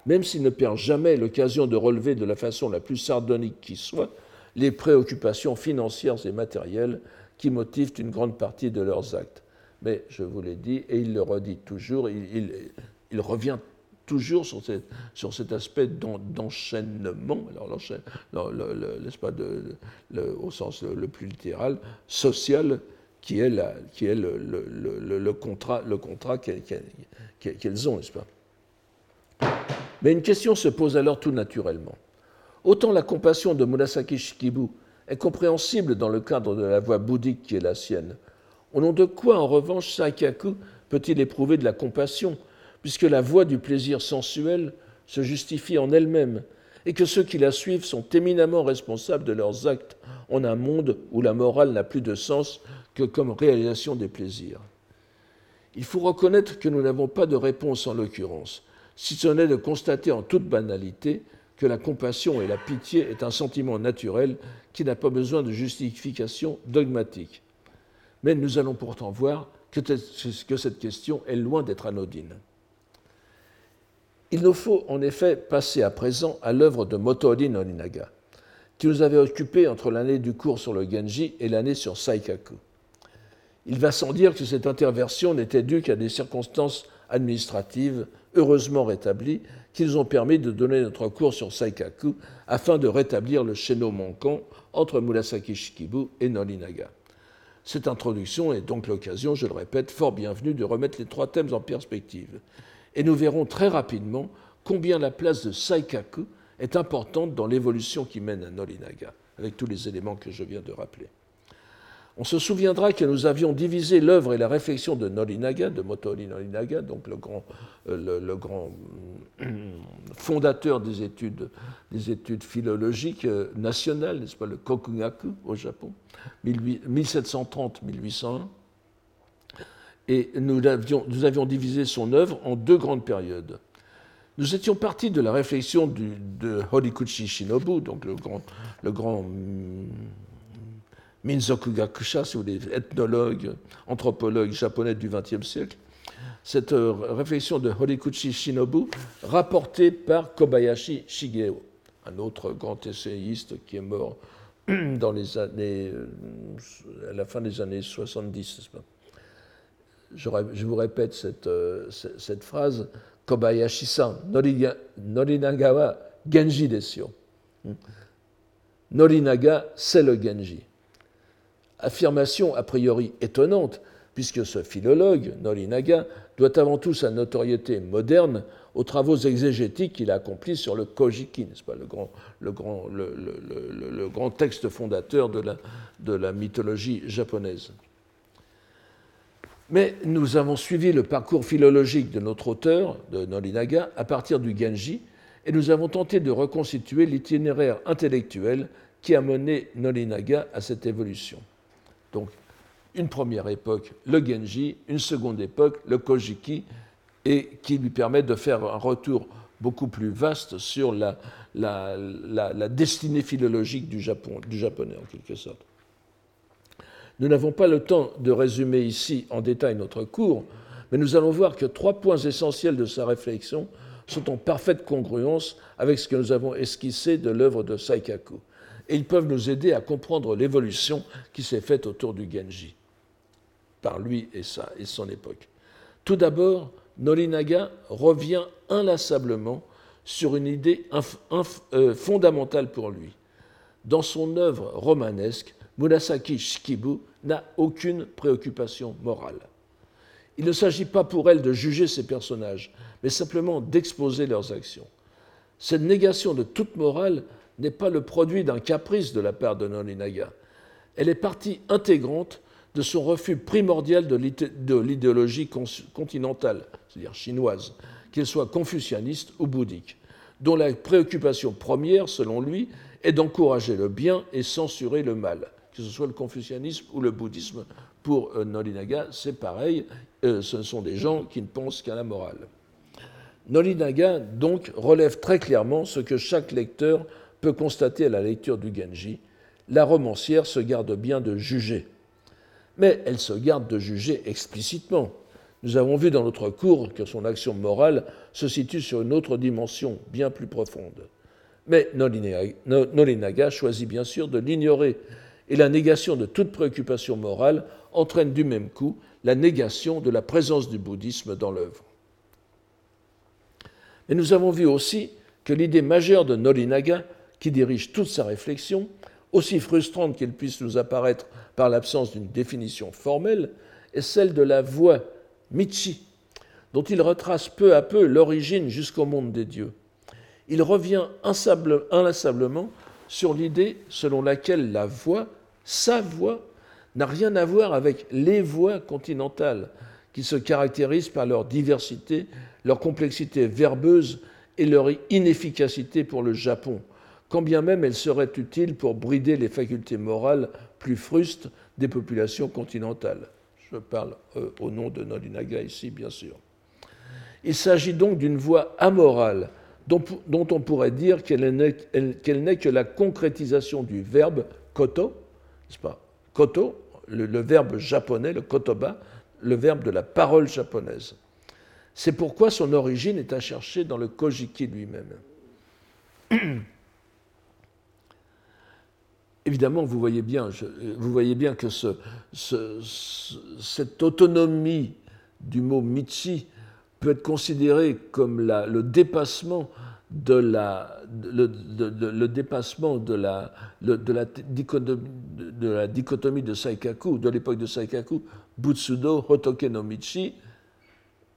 même s'il ne perd jamais l'occasion de relever de la façon la plus sardonique qui soit les préoccupations financières et matérielles qui motivent une grande partie de leurs actes. Mais je vous l'ai dit, et il le redit toujours, il, il revient toujours sur, cet aspect d'enchaînement, alors au sens le, plus littéral, social, qui est, le contrat qu'elles ont, n'est-ce pas? Mais une question se pose alors tout naturellement. Autant la compassion de Murasaki Shikibu est compréhensible dans le cadre de la voie bouddhique qui est la sienne, au nom de quoi, en revanche, Saikaku peut-il éprouver de la compassion puisque la voie du plaisir sensuel se justifie en elle-même, et que ceux qui la suivent sont éminemment responsables de leurs actes en un monde où la morale n'a plus de sens que comme réalisation des plaisirs. Il faut reconnaître que nous n'avons pas de réponse en l'occurrence, si ce n'est de constater en toute banalité que la compassion et la pitié est un sentiment naturel qui n'a pas besoin de justification dogmatique. Mais nous allons pourtant voir que cette question est loin d'être anodine. Il nous faut en effet passer à présent à l'œuvre de Motori Norinaga, qui nous avait occupés entre l'année du cours sur le Genji et l'année sur Saikaku. Il va sans dire que cette interversion n'était due qu'à des circonstances administratives heureusement rétablies qui nous ont permis de donner notre cours sur Saikaku afin de rétablir le chaîneau manquant entre Murasaki Shikibu et Norinaga. Cette introduction est donc l'occasion, je le répète, fort bienvenue de remettre les trois thèmes en perspective et nous verrons très rapidement combien la place de Saikaku est importante dans l'évolution qui mène à Norinaga, avec tous les éléments que je viens de rappeler. On se souviendra que nous avions divisé l'œuvre et la réflexion de Norinaga, de Motori Norinaga, donc le grand, euh, le, grand fondateur des études, des études philologiques euh, nationales, n'est-ce pas, le Kokugaku au Japon, 1730-1801 et nous avions, divisé son œuvre en deux grandes périodes. Nous étions partis de la réflexion de Horikuchi Shinobu, donc le grand, le grand mm, Minzoku Gakusha, si vous voulez, ethnologue, anthropologue japonais du XXe siècle, cette réflexion de Horikuchi Shinobu rapportée par Kobayashi Shigeo, un autre grand essayiste qui est mort [clears throat] années, à la fin des années 70. Je, vous répète cette, cette phrase Kobayashi-san, Norinagawa Genji desio. Norinaga, c'est le Genji. Affirmation a priori étonnante, puisque ce philologue, Norinaga, doit avant tout sa notoriété moderne aux travaux exégétiques qu'il a accomplis sur le Kojiki, pas, le grand, le, grand, texte fondateur de la mythologie japonaise. Mais nous avons suivi le parcours philologique de notre auteur, de Norinaga, à partir du Genji, et nous avons tenté de reconstituer l'itinéraire intellectuel qui a mené Norinaga à cette évolution. Donc, une première époque, le Genji, une seconde époque, le Kojiki, et qui lui permet de faire un retour beaucoup plus vaste sur la, destinée philologique du, du japonais, en quelque sorte. Nous n'avons pas le temps de résumer ici en détail notre cours, mais nous allons voir que trois points essentiels de sa réflexion sont en parfaite congruence avec ce que nous avons esquissé de l'œuvre de Saikaku. Et ils peuvent nous aider à comprendre l'évolution qui s'est faite autour du Genji, par lui et, et son époque. Tout d'abord, Norinaga revient inlassablement sur une idée euh, fondamentale pour lui. Dans son œuvre romanesque, Murasaki Shikibu n'a aucune préoccupation morale. Il ne s'agit pas pour elle de juger ses personnages, mais simplement d'exposer leurs actions. Cette négation de toute morale n'est pas le produit d'un caprice de la part de Norinaga. Elle est partie intégrante de son refus primordial de l'idéologie continentale, c'est-à-dire chinoise, qu'elle soit confucianiste ou bouddhique, dont la préoccupation première, selon lui, est d'encourager le bien et censurer le mal, que ce soit le confucianisme ou le bouddhisme. Pour euh, Norinaga, c'est pareil, euh, ce sont des gens qui ne pensent qu'à la morale. Norinaga, donc, relève très clairement ce que chaque lecteur peut constater à la lecture du Genji. La romancière se garde bien de juger. Mais elle se garde de juger explicitement. Nous avons vu dans notre cours que son action morale se situe sur une autre dimension bien plus profonde. Mais Norinaga choisit bien sûr de l'ignorer, et la négation de toute préoccupation morale entraîne du même coup la négation de la présence du bouddhisme dans l'œuvre. Et nous avons vu aussi que l'idée majeure de Norinaga, qui dirige toute sa réflexion, aussi frustrante qu'elle puisse nous apparaître par l'absence d'une définition formelle, est celle de la voie Michi, dont il retrace peu à peu l'origine jusqu'au monde des dieux. Il revient inlassablement sur l'idée selon laquelle la voix, sa voix, n'a rien à voir avec les voix continentales, qui se caractérisent par leur diversité, leur complexité verbeuse et leur inefficacité pour le Japon, quand bien même elles seraient utiles pour brider les facultés morales plus frustes des populations continentales. Je parle euh, au nom de Nolinaga ici, bien sûr. Il s'agit donc d'une voie amorale dont, on pourrait dire qu'elle n'est que la concrétisation du verbe koto, n'est-ce pas Koto, le, verbe japonais, le kotoba, le verbe de la parole japonaise. C'est pourquoi son origine est à chercher dans le Kojiki lui-même. [clears throat] Évidemment, vous voyez bien, que ce, cette autonomie du mot Michi peut être considérée comme le dépassement de la, le, le dépassement de la, de, de la dichotomie de Saikaku, de l'époque de Saikaku, Butsudo, Hotoke no Michi,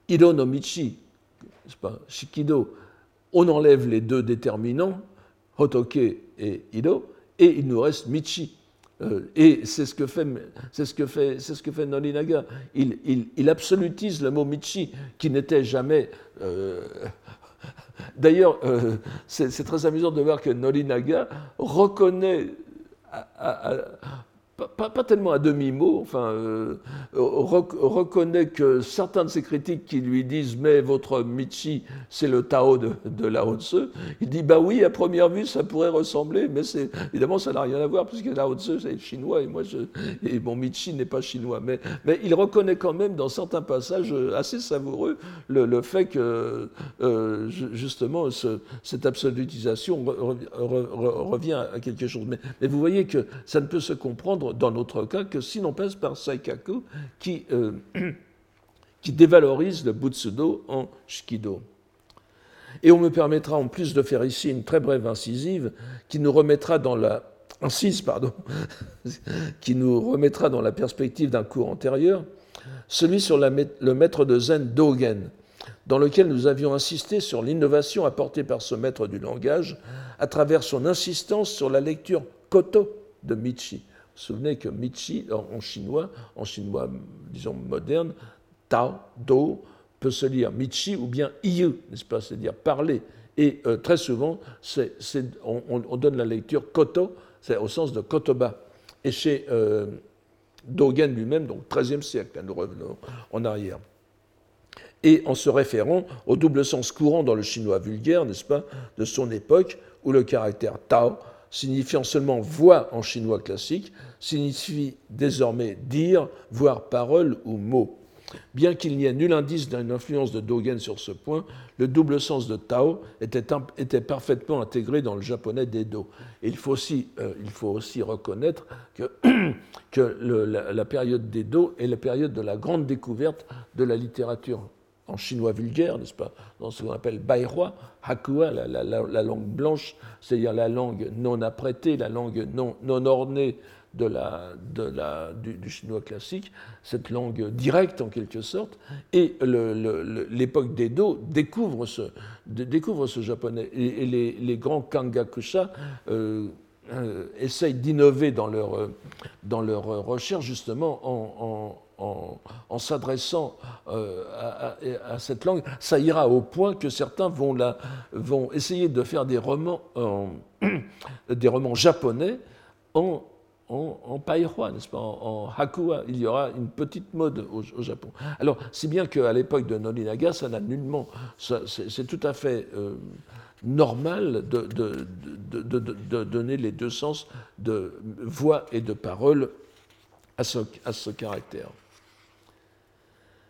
Ido no Michi, pas, Shikido. On enlève les deux déterminants, Hotoke et Ido, et il nous reste Michi. Euh, et c'est ce que fait, c'est ce que fait, c'est ce que fait Nolinaga. Il, il, il, absolutise le mot Michi, qui n'était jamais. Euh, d'ailleurs, euh, c'est, très amusant de voir que Nolinaga reconnaît pas, tellement à demi-mot, enfin, euh, reconnaît que certains de ses critiques qui lui disent Mais votre Michi, c'est le Tao de, de Lao Tzu, il dit Bah oui, à première vue, ça pourrait ressembler, mais évidemment, ça n'a rien à voir, puisque Lao Tzu, c'est chinois, et moi, et mon Michi n'est pas chinois. Mais, il reconnaît quand même, dans certains passages assez savoureux, le, fait que, euh, justement, cette absolutisation revient à quelque chose. Mais vous voyez que ça ne peut se comprendre dans notre cas que si l'on passe par Saikaku qui, euh, [clears throat] qui dévalorise le Butsudo en Shikido. Et on me permettra en plus de faire ici une très brève incisive qui nous remettra dans la incise, pardon, [laughs] qui nous remettra dans la perspective d'un cours antérieur, celui sur le maître de Zen Dogen, dans lequel nous avions insisté sur l'innovation apportée par ce maître du langage à travers son insistance sur la lecture koto de Michi, souvenez que Michi, en chinois, en chinois, disons, moderne, Tao, Do, peut se lire Michi ou bien Iyu, n'est-ce pas, c'est-à-dire parler. Et euh, très souvent, on, donne la lecture Koto, c'est au sens de Kotoba. Et chez euh, Dogen lui-même, donc 13e siècle, hein, nous revenons en arrière. Et en se référant au double sens courant dans le chinois vulgaire, n'est-ce pas, de son époque, où le caractère Tao signifiant seulement voix en chinois classique, signifie désormais dire, voire parole ou mot. Bien qu'il n'y ait nul indice d'une influence de Dogen sur ce point, le double sens de Tao était, parfaitement intégré dans le japonais d'Edo. Il faut aussi, euh, il faut aussi reconnaître que, [clears throat] la, période d'Edo est la période de la grande découverte de la littérature en chinois vulgaire, n'est-ce pas, dans ce qu'on appelle Baihua, Hakua, la, langue blanche, c'est-à-dire la langue non apprêtée, la langue non, non ornée de la, du, chinois classique, cette langue directe en quelque sorte, et l'époque d'Edo découvre ce, découvre ce japonais. Et, les, grands kangakusha euh, euh, essayent d'innover dans leur, dans leur recherche justement en en, s'adressant euh, à, cette langue, ça ira au point que certains vont, vont essayer de faire des romans, [clears throat] des romans japonais en, en, en n'est-ce pas, en, hakua. Il y aura une petite mode au, Japon. Alors, si bien qu'à l'époque de Nolinaga, ça n'a nullement. C'est tout à fait. Euh, normal de, donner les deux sens de voix et de parole à ce caractère.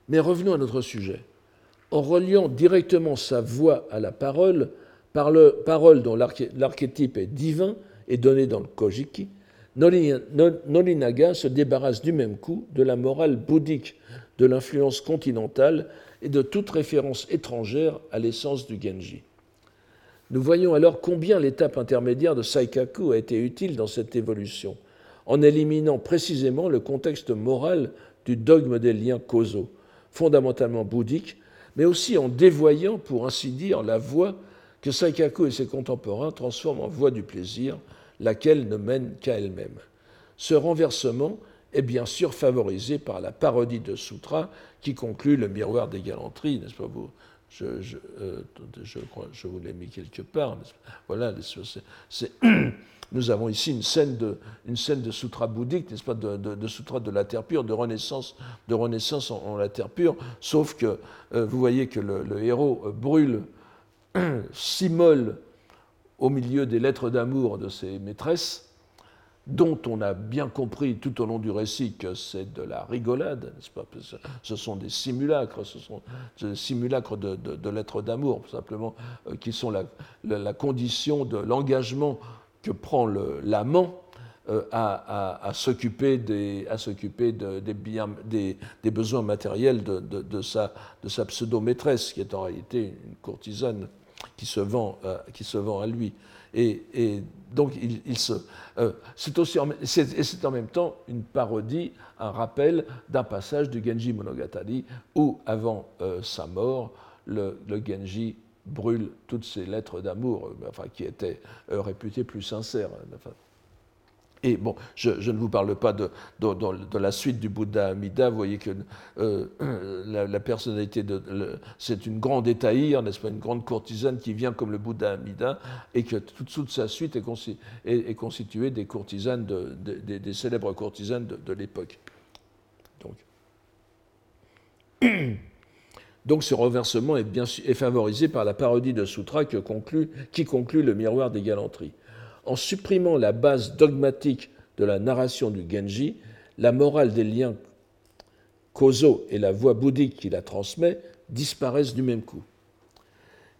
Mais revenons à notre sujet. En reliant directement sa voix à la parole, par le, parole dont l'archétype est divin et donné dans le Kojiki, Nolinaga se débarrasse du même coup de la morale bouddhique, de l'influence continentale et de toute référence étrangère à l'essence du Genji. Nous voyons alors combien l'étape intermédiaire de Saikaku a été utile dans cette évolution, en éliminant précisément le contexte moral du dogme des liens causaux, fondamentalement bouddhique, mais aussi en dévoyant, pour ainsi dire, la voie que Saikaku et ses contemporains transforment en voie du plaisir, laquelle ne mène qu'à elle-même. Ce renversement est bien sûr favorisé par la parodie de Sutra qui conclut le miroir des galanteries, n'est-ce pas vous? Je, je, euh, je, vous l'ai mis quelque part. Voilà, [clears throat] nous avons ici une scène de, sutra bouddhique, n'est-ce pas, de, sutra de la terre pure, de renaissance, de renaissance en, la terre pure, sauf que euh, vous voyez que le, héros euh, brûle, [clears throat] s'immole au milieu des lettres d'amour de ses maîtresses, dont on a bien compris tout au long du récit que c'est de la rigolade, n'est-ce pas Ce sont des simulacres, ce sont des simulacres de, lettres d'amour, simplement, euh, qui sont la, condition de l'engagement que prend l'amant euh, à, s'occuper des, besoins matériels de, sa, pseudo-maîtresse, qui est en réalité une courtisane qui se vend, euh, qui se vend à lui. Et, donc, euh, c'est aussi c'est en même temps une parodie, un rappel d'un passage du Genji Monogatari où, avant sa mort, le, Genji brûle toutes ces lettres d'amour, euh, enfin, qui étaient euh, réputées plus sincères. Et bon, je, ne vous parle pas de, la suite du Bouddha Amida. Vous voyez que euh, [clears throat] la, personnalité de. C'est une grande étaïre, n'est-ce pas, une grande courtisane qui vient comme le Bouddha Amida, et que toute, sa suite est, constituée des courtisanes, des, célèbres courtisanes de, l'époque. Donc. [clears throat] Ce renversement est, favorisé par la parodie de Sutra qui conclut le miroir des galanteries. En supprimant la base dogmatique de la narration du Genji, la morale des liens causaux et la voix bouddhique qui la transmet disparaissent du même coup.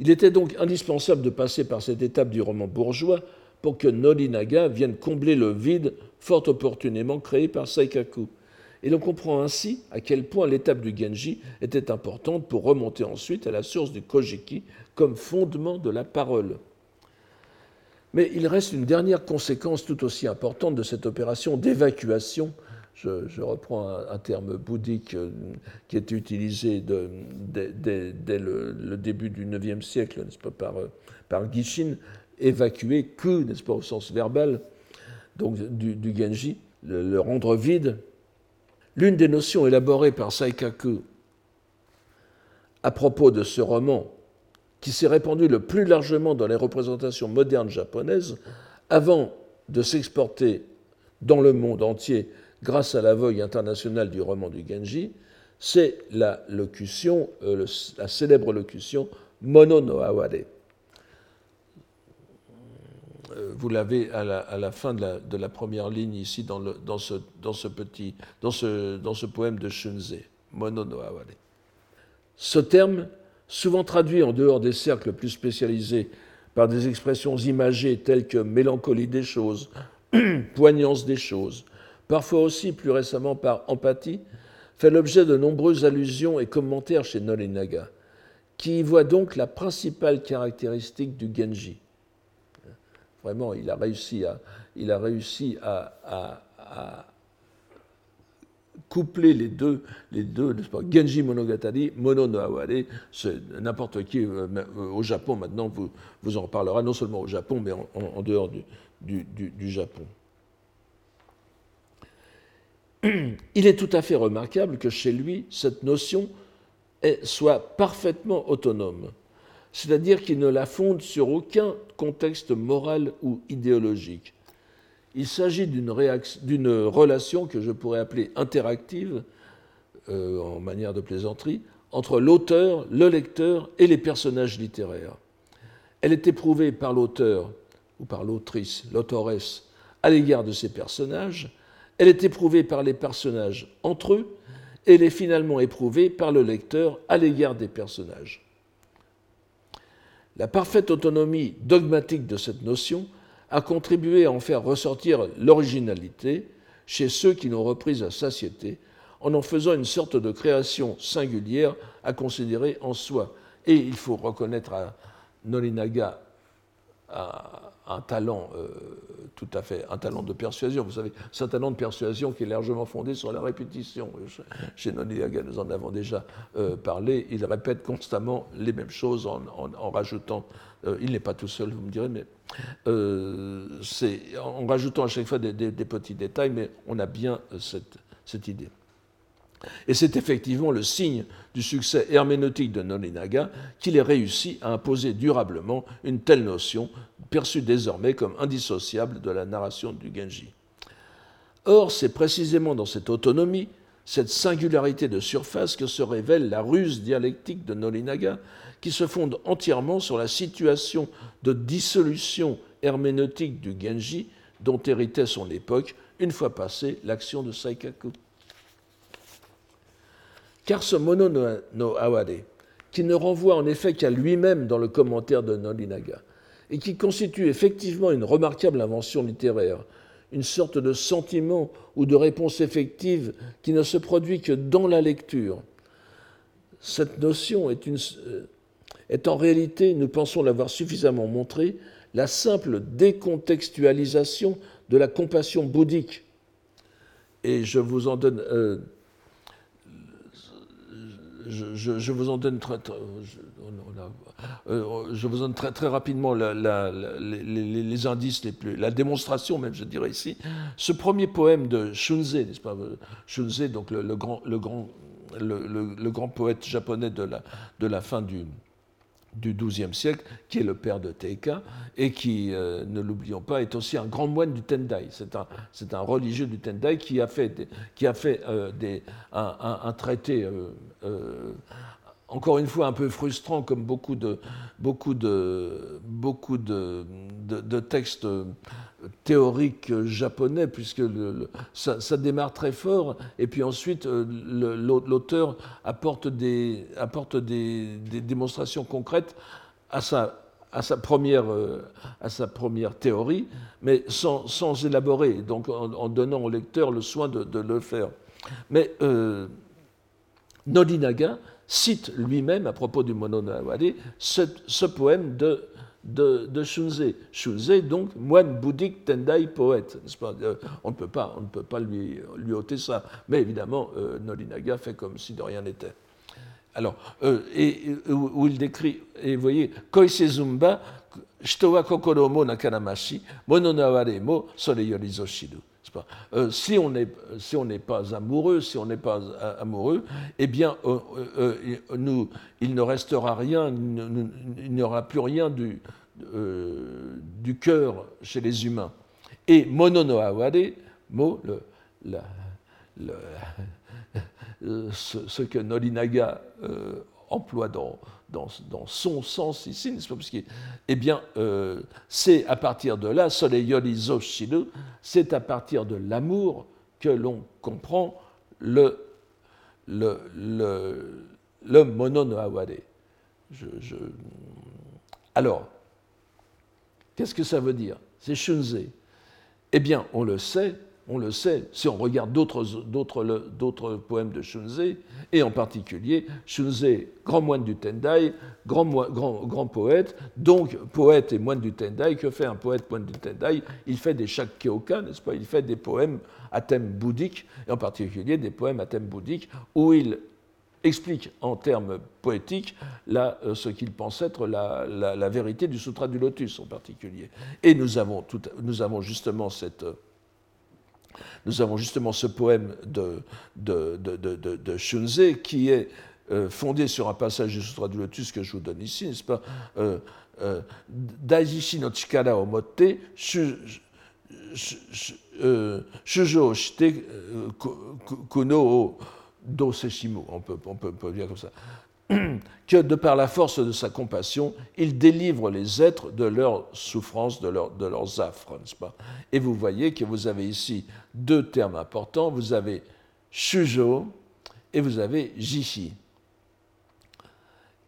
Il était donc indispensable de passer par cette étape du roman bourgeois pour que Norinaga vienne combler le vide fort opportunément créé par Saikaku, et l'on comprend ainsi à quel point l'étape du Genji était importante pour remonter ensuite à la source du Kojiki comme fondement de la parole. Mais il reste une dernière conséquence tout aussi importante de cette opération d'évacuation. Je, reprends un, terme bouddhique euh, qui était utilisé dès, le, début du IXe siècle, n'est-ce pas, par, euh, par Gishin, évacuer que, n'est-ce pas, au sens verbal, donc du, Genji, le rendre vide, L'une des notions élaborées par Saikaku à propos de ce roman, qui s'est répandu le plus largement dans les représentations modernes japonaises, avant de s'exporter dans le monde entier grâce à la vogue internationale du roman du Genji, c'est la locution, euh, la célèbre locution Mono no Aware. Euh, vous l'avez à la, fin de la, première ligne ici dans, ce, petit, dans ce, poème de Shunze, Mono no Aware. Ce terme, souvent traduit en dehors des cercles plus spécialisés par des expressions imagées telles que mélancolie des choses, [clears throat] poignance des choses, parfois aussi plus récemment par empathie, fait l'objet de nombreuses allusions et commentaires chez Nolinaga, qui y voit donc la principale caractéristique du Genji. Vraiment, il a réussi à, coupler les deux, les deux Genji Monogatari, Mono no n'importe qui euh, euh, au Japon maintenant vous, en reparlera, non seulement au Japon, mais en, dehors du, Japon. [clears throat] Il est tout à fait remarquable que chez lui, cette notion soit parfaitement autonome c'est-à-dire qu'il ne la fonde sur aucun contexte moral ou idéologique. Il s'agit d'une relation que je pourrais appeler interactive, euh, en manière de plaisanterie, entre l'auteur, le lecteur et les personnages littéraires. Elle est éprouvée par l'auteur ou par l'autrice, l'autoresse, à l'égard de ses personnages, elle est éprouvée par les personnages entre eux, et elle est finalement éprouvée par le lecteur à l'égard des personnages. La parfaite autonomie dogmatique de cette notion a contribué à en faire ressortir l'originalité chez ceux qui l'ont reprise à satiété, en en faisant une sorte de création singulière à considérer en soi. Et il faut reconnaître à Nolinaga, à, un talent euh, tout à fait, un talent de persuasion. Vous savez, c'est un talent de persuasion qui est largement fondé sur la répétition. Chez Noniaga, nous en avons déjà euh, parlé. Il répète constamment les mêmes choses en, rajoutant. Euh, il n'est pas tout seul, vous me direz, mais c'est en rajoutant à chaque fois des, petits détails, mais on a bien cette, cette idée. Et c'est effectivement le signe du succès herméneutique de Nolinaga qu'il ait réussi à imposer durablement une telle notion perçue désormais comme indissociable de la narration du Genji. Or, c'est précisément dans cette autonomie, cette singularité de surface que se révèle la ruse dialectique de Nolinaga, qui se fonde entièrement sur la situation de dissolution herméneutique du Genji dont héritait son époque une fois passée l'action de Saikaku. Car ce mono no, aware, qui ne renvoie en effet qu'à lui-même dans le commentaire de Nolinaga, et qui constitue effectivement une remarquable invention littéraire, une sorte de sentiment ou de réponse effective qui ne se produit que dans la lecture. Cette notion est, euh, en réalité, nous pensons l'avoir suffisamment montré, la simple décontextualisation de la compassion bouddhique. Et je vous en donne. Euh, je, vous en donne très, je, vous donne très, très rapidement les, indices, les plus, la démonstration même, je dirais ici. Ce premier poème de Shunze, n'est-ce pas Shunze, donc le, grand, le, grand, le, grand poète japonais de la, de la fin du, du XIIe siècle, qui est le père de Teika, et qui, euh, ne l'oublions pas, est aussi un grand moine du Tendai. C'est un, un, religieux du Tendai qui a fait, qui a fait euh, des, un, traité euh, encore une fois un peu frustrant, comme beaucoup de, beaucoup de, beaucoup de, de, textes théoriques japonais, puisque ça, démarre très fort, et puis ensuite euh, l'auteur apporte, des, apporte des, démonstrations concrètes à sa, à sa, première, euh, à sa première théorie, mais sans, sans élaborer, donc en, donnant au lecteur le soin de, le faire. Mais euh, Nodinaga, cite lui-même, à propos du Mononawari, ce, ce poème de, de, de. Shunze, donc, moine bouddhique, tendai, poète. Euh, on ne peut pas, on ne peut pas lui, ôter ça. Mais évidemment, euh, Norinaga fait comme si de rien n'était. Alors, euh, et, où il décrit, et vous voyez, Koise Zumba, Shitowa kokoro mo nakanamashi, mononaware mo sore yorizo shiru. Euh, si on n'est pas amoureux, si on n'est pas amoureux, eh bien, euh, euh, il ne restera rien, il n'y aura plus rien du, cœur chez les humains. Et mononoaware, mo, le, [laughs] ce, que Norinaga emploie dans, dans, son sens ici, n'est-ce pas Eh bien, euh, c'est à partir de là, Soleil c'est à partir de l'amour que l'on comprend le, le, le, le Je, Alors, qu'est-ce que ça veut dire? C'est shunze. Eh bien, on le sait, on le sait, si on regarde d'autres poèmes de Shunze, et en particulier Shunze, grand moine du Tendai, grand, poète, donc poète et moine du Tendai, que fait un poète moine du Tendai? Il fait des shakyoka, n'est-ce pas? Il fait des poèmes à thème bouddhique, et en particulier des poèmes à thème bouddhique, où il explique en termes poétiques euh, ce qu'il pense être la, vérité du Sutra du Lotus en particulier. Et nous avons, tout, nous avons justement cette nous avons justement ce poème de, de, de, Shunze qui est euh, fondé sur un passage du Sutra du Lotus que je vous donne ici, n'est-ce pas? Euh, euh, Daijishi no chikara o motte shujo shite kuno o doseshimu. On peut, on peut dire comme ça. [clears throat] que de par la force de sa compassion, il délivre les êtres de leurs souffrances, de, de leurs affres, n'est-ce pas? Et vous voyez que vous avez ici deux termes importants, vous avez shujo et vous avez jishi.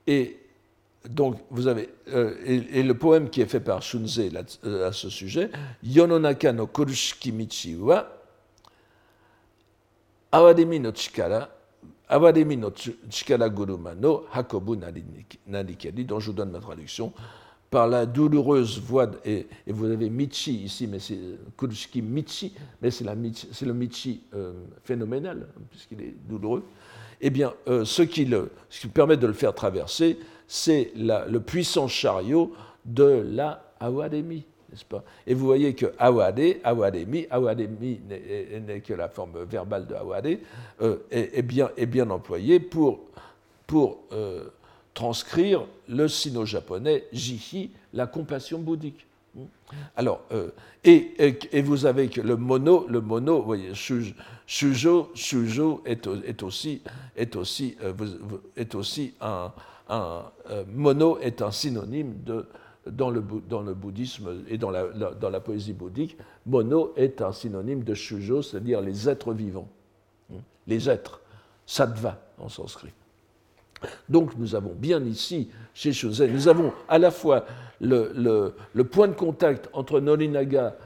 Et donc, vous avez, euh, et, le poème qui est fait par Shunze euh, à ce sujet, Yononaka no kurushiki michi wa awademi no chikara Awademi no Chikara Guruma no Hakobu Narikeri, dont je vous donne ma traduction, par la douloureuse voix, et, vous avez Michi ici, mais c'est Kurushiki Michi, mais c'est le Michi euh, phénoménal, puisqu'il est douloureux. Eh bien, euh, ce, qui permet de le faire traverser, c'est le puissant chariot de la Et vous voyez que awade, awademi, awademi n'est que la forme verbale de awade, euh, est, bien, est bien employé pour, euh, transcrire le sino-japonais jihi, la compassion bouddhique. Alors, euh, et, vous avez que le mono, le mono, vous voyez, shujo, shujo est, aussi, est aussi, est aussi un mono est un synonyme de dans le, dans le bouddhisme et dans la, dans la, poésie bouddhique, mono est un synonyme de shujo, c'est-à-dire les êtres vivants, hein, les êtres, sattva en sanskrit. Donc nous avons bien ici, chez Shosei, nous avons à la fois le, le, le point de contact entre Norinaga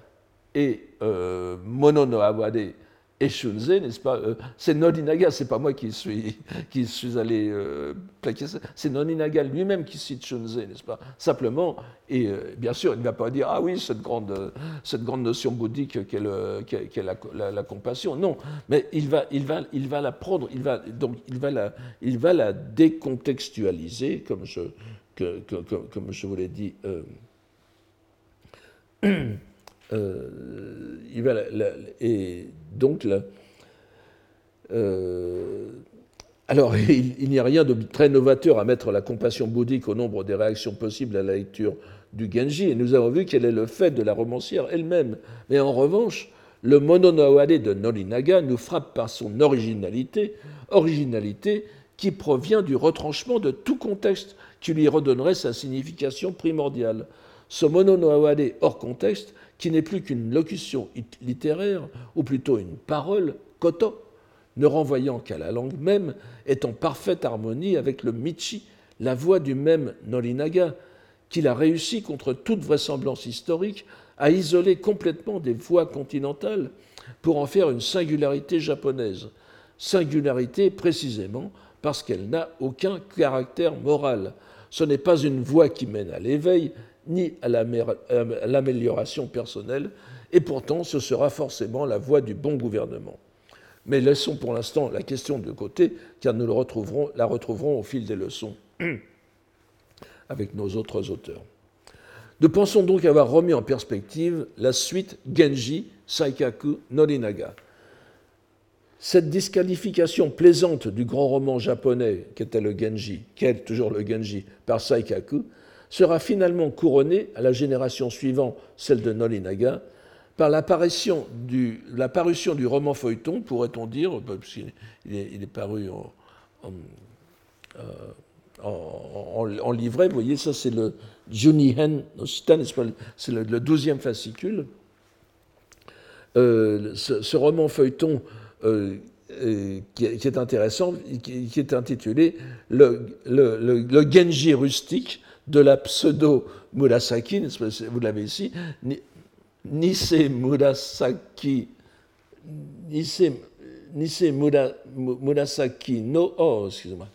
et euh, Mono no Awade et Shunze, n'est-ce pas euh, C'est Nolinaga, c'est pas moi qui suis, qui suis allé euh, plaquer ça. C'est Nolinaga lui-même qui cite Shunze, n'est-ce pas Simplement, et euh, bien sûr, il ne va pas dire ah oui cette grande, cette grande notion bouddhique qu'est, la, la, compassion. Non, mais il va, il va, il va la prendre, il va donc il va la, il va la décontextualiser, comme je, comme je vous l'ai dit. [clears throat] Euh, il va et donc euh, alors, [laughs] il, n'y a rien de très novateur à mettre la compassion bouddhique au nombre des réactions possibles à la lecture du Genji, et nous avons vu quel est le fait de la romancière elle-même. Mais en revanche, le Mononawade de Norinaga nous frappe par son originalité, originalité qui provient du retranchement de tout contexte qui lui redonnerait sa signification primordiale. Ce Mononawade hors contexte qui n'est plus qu'une locution littéraire, ou plutôt une parole, koto, ne renvoyant qu'à la langue même, est en parfaite harmonie avec le Michi, la voix du même Norinaga, qu'il a réussi, contre toute vraisemblance historique, à isoler complètement des voix continentales pour en faire une singularité japonaise. Singularité précisément parce qu'elle n'a aucun caractère moral. Ce n'est pas une voix qui mène à l'éveil, ni à l'amélioration personnelle, et pourtant ce sera forcément la voie du bon gouvernement. Mais laissons pour l'instant la question de côté, car nous la retrouverons au fil des leçons [clears throat] avec nos autres auteurs. Nous pensons donc avoir remis en perspective la suite Genji Saikaku Norinaga. Cette disqualification plaisante du grand roman japonais qu'était le Genji, qu'est toujours le Genji, par Saikaku, sera finalement couronné à la génération suivante, celle de Nolinaga, par l'apparition du, la parution du roman feuilleton, pourrait-on dire, puisqu'il est, est, paru en, en, livret. Vous voyez, ça c'est le Junihen c'est le, douzième fascicule. Euh, ce, roman feuilleton euh, euh, qui, est intéressant, qui, est intitulé le, Genji rustique de la pseudo-Murasaki, vous l'avez ici, Nise Murasaki, Nise, Nise Murasaki no, oh, excusez-moi,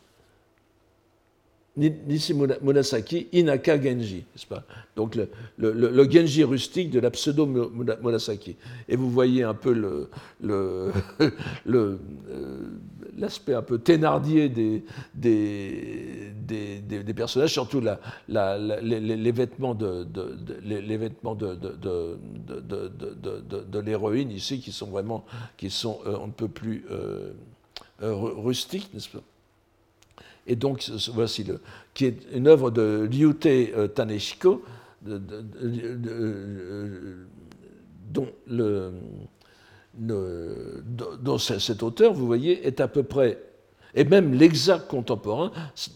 Nisi Munasaki Inaka Genji, n'est-ce pas Donc le, le, Genji rustique de la pseudo Munasaki. Et vous voyez un peu le, [laughs] euh, l'aspect un peu thénardier des, des, des, personnages, surtout la, la, les, vêtements de, les, vêtements de, de, l'héroïne ici qui sont vraiment, qui sont, euh, on ne peut plus euh, rustiques, n'est-ce pas et donc, voici le, qui est une œuvre de Ryute euh, Taneshiko, dont, le, dont cet auteur, vous voyez, est à peu près et même l'exact contemporain,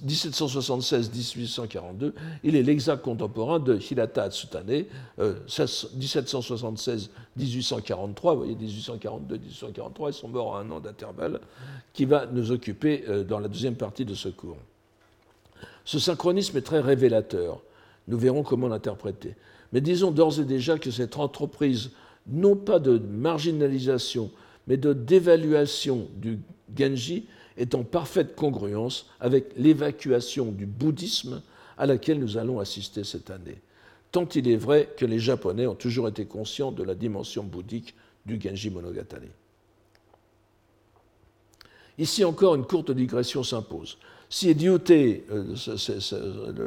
1776-1842, il est l'exact contemporain de Hirata Atsutane, 1776-1843, vous voyez, 1842-1843, ils sont morts à un an d'intervalle, qui va nous occuper euh, dans la deuxième partie de ce cours. Ce synchronisme est très révélateur. Nous verrons comment l'interpréter. Mais disons d'ores et déjà que cette entreprise, non pas de marginalisation, mais de dévaluation du Genji, est en parfaite congruence avec l'évacuation du bouddhisme à laquelle nous allons assister cette année. Tant il est vrai que les Japonais ont toujours été conscients de la dimension bouddhique du Genji Monogatari. Ici encore, une courte digression s'impose. Si Ediute, euh,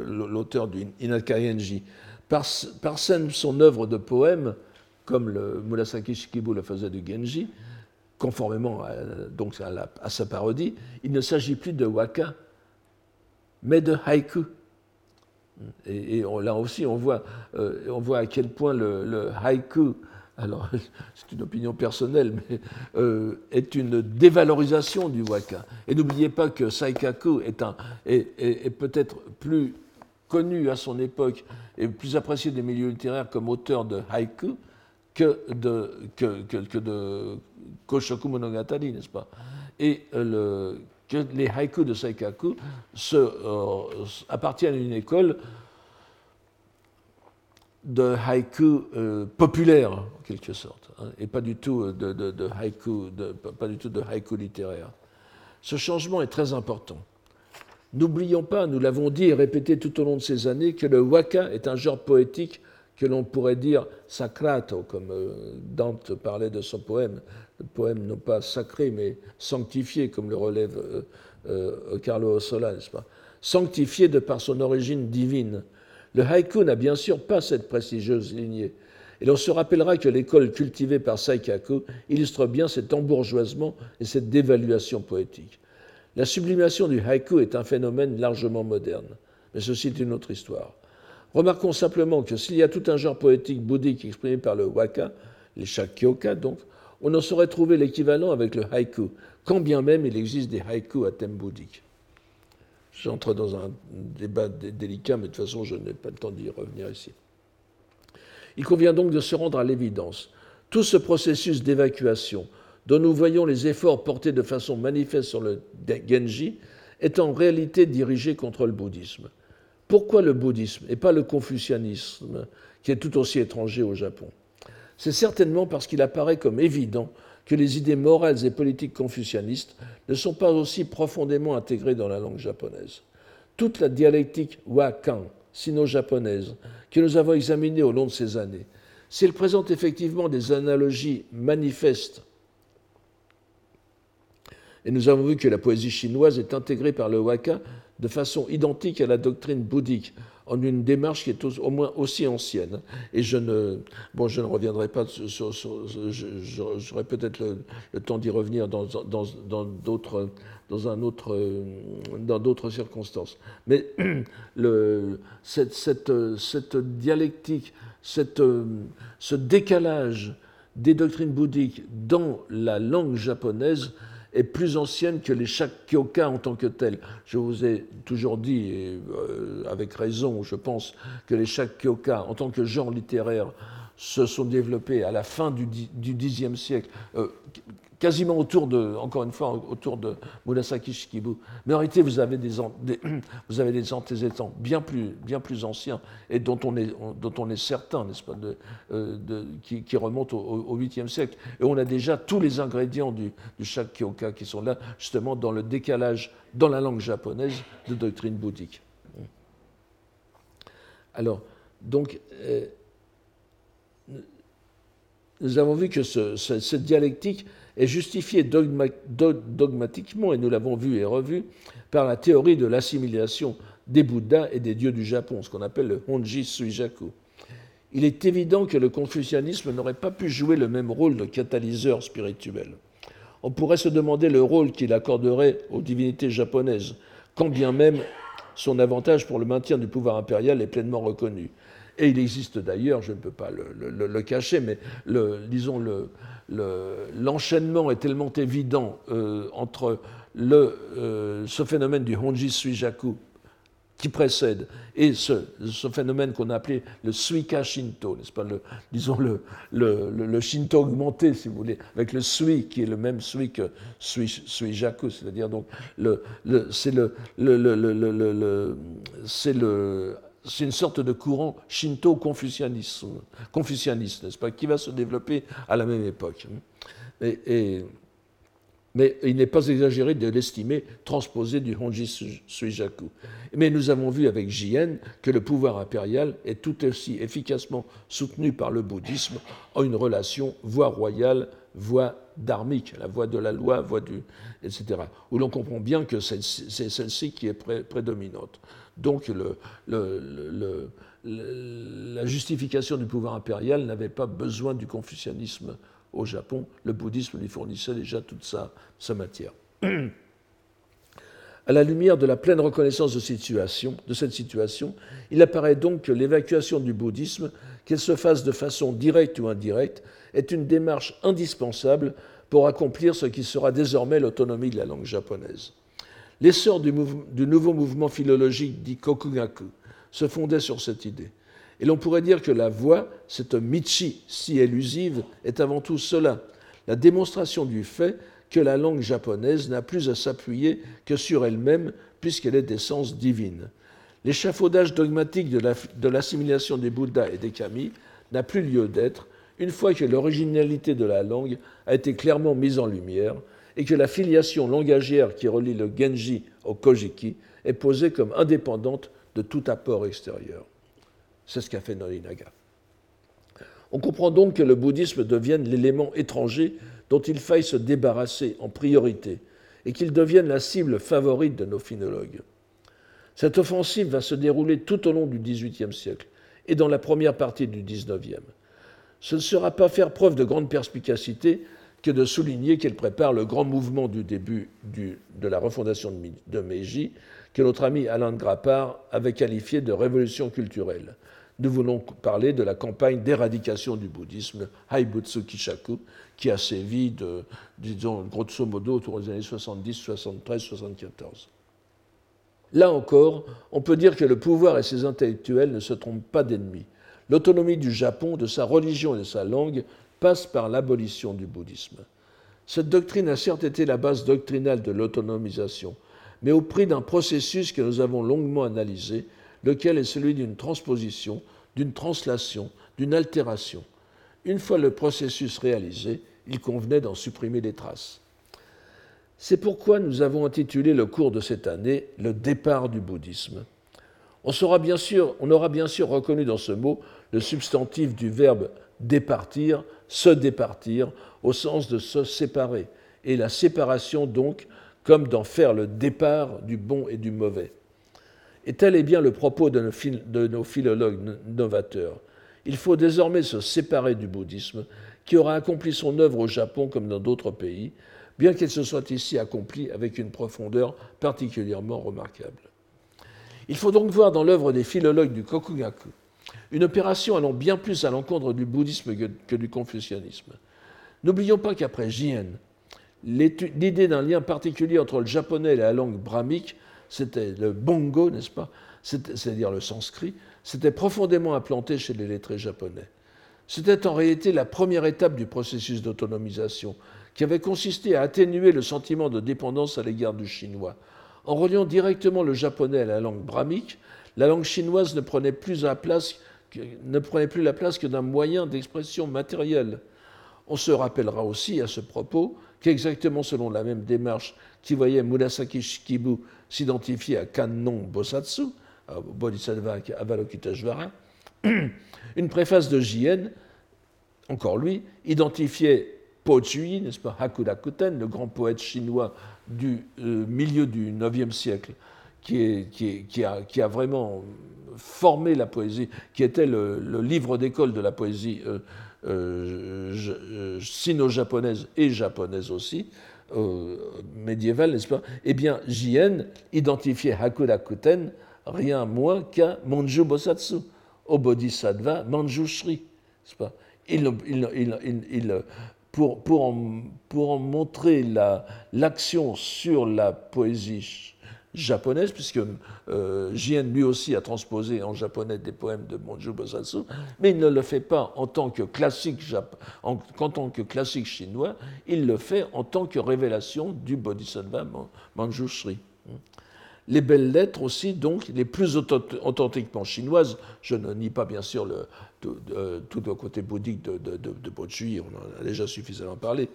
l'auteur du Inaka Genji, parsème son œuvre de poème, comme le Murasaki Shikibu le faisait du Genji, conformément à, donc à, sa parodie, il ne s'agit plus de waka, mais de haïku. Et, là aussi, on voit, euh, on voit à quel point le, haïku, alors [laughs] c'est une opinion personnelle, mais euh, est une dévalorisation du waka. Et n'oubliez pas que Saikaku est, est peut-être plus connu à son époque et plus apprécié des milieux littéraires comme auteur de haïku que de, que, que de Koshoku Monogatari, n'est-ce pas? Et euh, le, que les haïkus de Saikaku se, euh, appartiennent à une école de haïku euh, populaire, en quelque sorte, hein, et pas du tout de, de, haïku, pas du tout de haïku littéraire. Ce changement est très important. N'oublions pas, nous l'avons dit et répété tout au long de ces années, que le waka est un genre poétique que l'on pourrait dire sacrato, comme euh, Dante parlait de son poème, le poème non pas sacré, mais sanctifié, comme le relève euh, euh, Carlo Ossola, n'est-ce pas? Sanctifié de par son origine divine. Le haïku n'a bien sûr pas cette prestigieuse lignée. Et l'on se rappellera que l'école cultivée par Saikaku illustre bien cet embourgeoisement et cette dévaluation poétique. La sublimation du haïku est un phénomène largement moderne, mais ceci est une autre histoire. Remarquons simplement que s'il y a tout un genre poétique bouddhique exprimé par le waka, les shakyoka donc, on en saurait trouver l'équivalent avec le haïku, quand bien même il existe des haïkus à thème bouddhique. J'entre dans un débat délicat, mais de toute façon, je n'ai pas le temps d'y revenir ici. Il convient donc de se rendre à l'évidence. Tout ce processus d'évacuation, dont nous voyons les efforts portés de façon manifeste sur le Genji, est en réalité dirigé contre le bouddhisme. Pourquoi le bouddhisme et pas le confucianisme, qui est tout aussi étranger au Japon? C'est certainement parce qu'il apparaît comme évident que les idées morales et politiques confucianistes ne sont pas aussi profondément intégrées dans la langue japonaise. Toute la dialectique wakan, sino-japonaise, que nous avons examinée au long de ces années, s'il présente effectivement des analogies manifestes, et nous avons vu que la poésie chinoise est intégrée par le waka de façon identique à la doctrine bouddhique, en une démarche qui est au, moins aussi ancienne. Et je ne, bon, je ne reviendrai pas sur, j'aurai peut-être le, temps d'y revenir dans, dans, d'autres, dans un autre, dans d'autres circonstances. Mais [clears throat] cette, cette, cette, dialectique, cette, ce décalage des doctrines bouddhiques dans la langue japonaise est plus ancienne que les Shakyoka en tant que tels. Je vous ai toujours dit, euh, avec raison, je pense, que les Shakyoka, en tant que genre littéraire, se sont développés à la fin du, Xe siècle, euh, quasiment autour de, encore une fois, autour de Murasaki Shikibu. Mais en réalité, vous avez des, [clears throat] vous avez des bien plus, bien plus anciens et dont on est, dont on est certain, n'est-ce pas, de, euh, qui, qui, remontent au, 8e siècle. Et on a déjà tous les ingrédients du, du Shakyoka qui sont là, justement, dans le décalage dans la langue japonaise de doctrine bouddhique. Alors, donc, euh, nous avons vu que ce, cette dialectique est justifié dogmatiquement, et nous l'avons vu et revu, par la théorie de l'assimilation des Bouddhas et des dieux du Japon, ce qu'on appelle le Honji Suijaku. Il est évident que le confucianisme n'aurait pas pu jouer le même rôle de catalyseur spirituel. On pourrait se demander le rôle qu'il accorderait aux divinités japonaises, quand bien même son avantage pour le maintien du pouvoir impérial est pleinement reconnu. Et il existe d'ailleurs, je ne peux pas le, cacher, mais le, disons l'enchaînement est tellement évident euh, entre euh, ce phénomène du Honji Suijaku qui précède et ce, phénomène qu'on a appelé le Suika Shinto, n'est-ce pas, le, disons le, Shinto augmenté, si vous voulez, avec le Sui qui est le même Sui que Suijaku, c'est-à-dire donc c'est le c'est une sorte de courant shinto-confucianiste, n'est-ce pas, qui va se développer à la même époque. Mais il n'est pas exagéré de l'estimer transposé du Honji Suijaku. Mais nous avons vu avec Jien que le pouvoir impérial est tout aussi efficacement soutenu par le bouddhisme en une relation voie royale, voie dharmique, la voie de la loi, voie du, etc. Où l'on comprend bien que c'est celle-ci qui est prédominante. Donc la justification du pouvoir impérial n'avait pas besoin du confucianisme au Japon. Le bouddhisme lui fournissait déjà toute sa, matière. [clears throat] À la lumière de la pleine reconnaissance de, cette situation, il apparaît donc que l'évacuation du bouddhisme, qu'elle se fasse de façon directe ou indirecte, est une démarche indispensable pour accomplir ce qui sera désormais l'autonomie de la langue japonaise. L'essor du, nouveau mouvement philologique dit Kokugaku se fondait sur cette idée. Et l'on pourrait dire que la voix, cette michi si élusive, est avant tout cela, la démonstration du fait que la langue japonaise n'a plus à s'appuyer que sur elle-même puisqu'elle est d'essence divine. L'échafaudage dogmatique de l'assimilation des Bouddhas et des Kami n'a plus lieu d'être une fois que l'originalité de la langue a été clairement mise en lumière et que la filiation langagière qui relie le Genji au Kojiki est posée comme indépendante de tout apport extérieur. C'est ce qu'a fait Norinaga. On comprend donc que le bouddhisme devienne l'élément étranger dont il faille se débarrasser en priorité et qu'il devienne la cible favorite de nos phinologues. Cette offensive va se dérouler tout au long du XVIIIe siècle et dans la première partie du XIXe. Ce ne sera pas faire preuve de grande perspicacité que de souligner qu'elle prépare le grand mouvement du début de la refondation de Meiji, que notre ami Alain Grappard avait qualifié de révolution culturelle. Nous voulons parler de la campagne d'éradication du bouddhisme, Haibutsu Kishaku, qui a sévi, de, disons, grosso modo, autour des années 70, 73, 74. Là encore, on peut dire que le pouvoir et ses intellectuels ne se trompent pas d'ennemis. L'autonomie du Japon, de sa religion et de sa langue passe par l'abolition du bouddhisme. Cette doctrine a certes été la base doctrinale de l'autonomisation, mais au prix d'un processus que nous avons longuement analysé, lequel est celui d'une transposition, d'une translation, d'une altération. Une fois le processus réalisé, il convenait d'en supprimer les traces. C'est pourquoi nous avons intitulé le cours de cette année Le départ du bouddhisme. On, bien sûr, on aura bien sûr reconnu dans ce mot le substantif du verbe départir, se départir, au sens de se séparer, et la séparation donc comme d'en faire le départ du bon et du mauvais. Et tel est bien le propos de nos, philologues novateurs. Il faut désormais se séparer du bouddhisme, qui aura accompli son œuvre au Japon comme dans d'autres pays, bien qu'elle se soit ici accomplie avec une profondeur particulièrement remarquable. Il faut donc voir dans l'œuvre des philologues du Kokugaku une opération allant bien plus à l'encontre du bouddhisme que du confucianisme. N'oublions pas qu'après Jien, l'idée d'un lien particulier entre le japonais et la langue brahmique c'était le bongo, n'est-ce pas? C'est-à-dire le sanskrit, c'était profondément implanté chez les lettrés japonais. C'était en réalité la première étape du processus d'autonomisation, qui avait consisté à atténuer le sentiment de dépendance à l'égard du chinois. En reliant directement le japonais à la langue brahmique, la langue chinoise ne prenait plus la place, que d'un moyen d'expression matérielle. On se rappellera aussi à ce propos qu'exactement selon la même démarche qui voyait Murasaki Shikibu s'identifier à Kannon Bosatsu, à Bodhisattva Avalokiteshvara, [clears throat] une préface de Jien, encore lui, identifiait Po Chui, n'est-ce pas, Hakudakuten, le grand poète chinois du euh, milieu du IXe siècle, qui, a, vraiment formé la poésie, qui était le, livre d'école de la poésie euh, euh, sino-japonaise et japonaise aussi, euh, médiéval, n'est-ce pas? Eh bien, Jien identifiait Hakurakuten rien moins qu'à Manju Bosatsu, au Bodhisattva Manju Shri. Pas? Il, pour, en, montrer l'action sur la poésie japonaise, puisque euh, Jien lui aussi a transposé en japonais des poèmes de Monju Bosatsu, mais il ne le fait pas en tant que classique, en, tant que classique chinois, il le fait en tant que révélation du Bodhisattva Manjushri. Les belles lettres aussi, donc, les plus authentiquement chinoises, je ne nie pas bien sûr le, tout, le côté bouddhique de, de on en a déjà suffisamment parlé,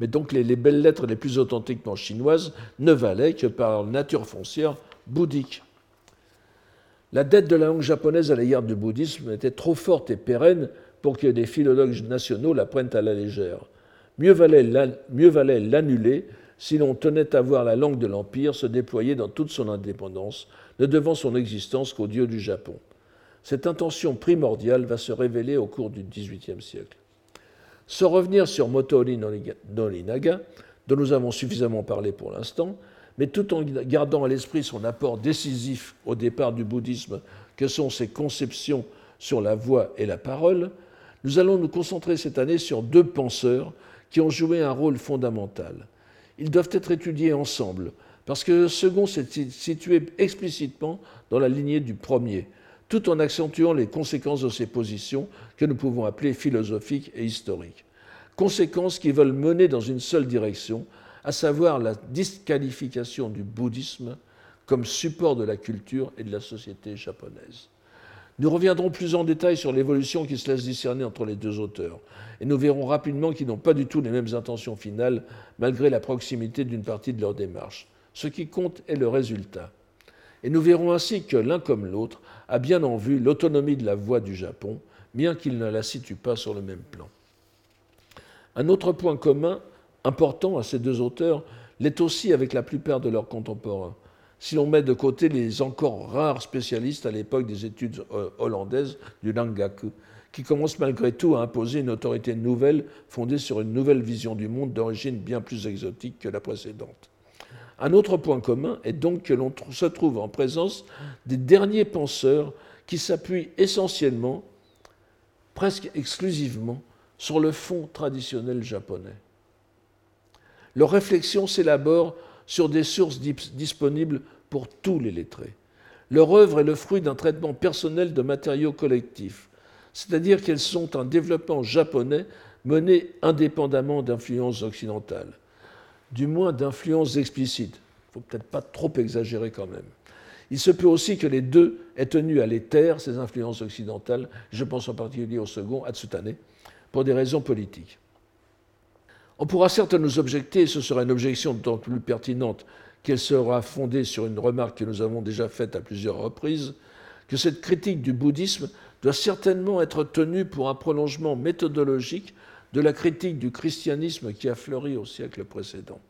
mais donc les, belles lettres les plus authentiquement chinoises ne valaient que par nature foncière bouddhique. La dette de la langue japonaise à l'égard du bouddhisme était trop forte et pérenne pour que des philologues nationaux la prennent à la légère. Mieux valait l'annuler si l'on tenait à voir la langue de l'Empire se déployer dans toute son indépendance, ne devant son existence qu'au Dieu du Japon. Cette intention primordiale va se révéler au cours du XVIIIe siècle. Sans revenir sur Motori Norinaga, dont nous avons suffisamment parlé pour l'instant, mais tout en gardant à l'esprit son apport décisif au départ du bouddhisme, que sont ses conceptions sur la voix et la parole, nous allons nous concentrer cette année sur deux penseurs qui ont joué un rôle fondamental. Ils doivent être étudiés ensemble, parce que le second s'est situé explicitement dans la lignée du premier, tout en accentuant les conséquences de ces positions que nous pouvons appeler philosophiques et historiques. Conséquences qui veulent mener dans une seule direction, à savoir la disqualification du bouddhisme comme support de la culture et de la société japonaise. Nous reviendrons plus en détail sur l'évolution qui se laisse discerner entre les deux auteurs, et nous verrons rapidement qu'ils n'ont pas du tout les mêmes intentions finales, malgré la proximité d'une partie de leur démarche. Ce qui compte est le résultat. Et nous verrons ainsi que l'un comme l'autre a bien en vue l'autonomie de la voix du Japon, bien qu'il ne la situe pas sur le même plan. Un autre point commun important à ces deux auteurs l'est aussi avec la plupart de leurs contemporains si l'on met de côté les encore rares spécialistes à l'époque des études euh, hollandaises du Langaku, qui commencent malgré tout à imposer une autorité nouvelle fondée sur une nouvelle vision du monde d'origine bien plus exotique que la précédente. Un autre point commun est donc que l'on se trouve en présence des derniers penseurs qui s'appuient essentiellement, presque exclusivement, sur le fond traditionnel japonais. Leurs réflexions s'élaborent sur des sources disponibles pour tous les lettrés. Leur œuvre est le fruit d'un traitement personnel de matériaux collectifs, c'est-à-dire qu'elles sont un développement japonais mené indépendamment d'influences occidentales, du moins d'influences explicites. Il ne faut peut-être pas trop exagérer quand même. Il se peut aussi que les deux aient tenu à les taire, ces influences occidentales, je pense en particulier au second, Atsutane, pour des raisons politiques. On pourra certes nous objecter, et ce sera une objection d'autant plus pertinente qu'elle sera fondée sur une remarque que nous avons déjà faite à plusieurs reprises, que cette critique du bouddhisme doit certainement être tenue pour un prolongement méthodologique de la critique du christianisme qui a fleuri au siècle précédent.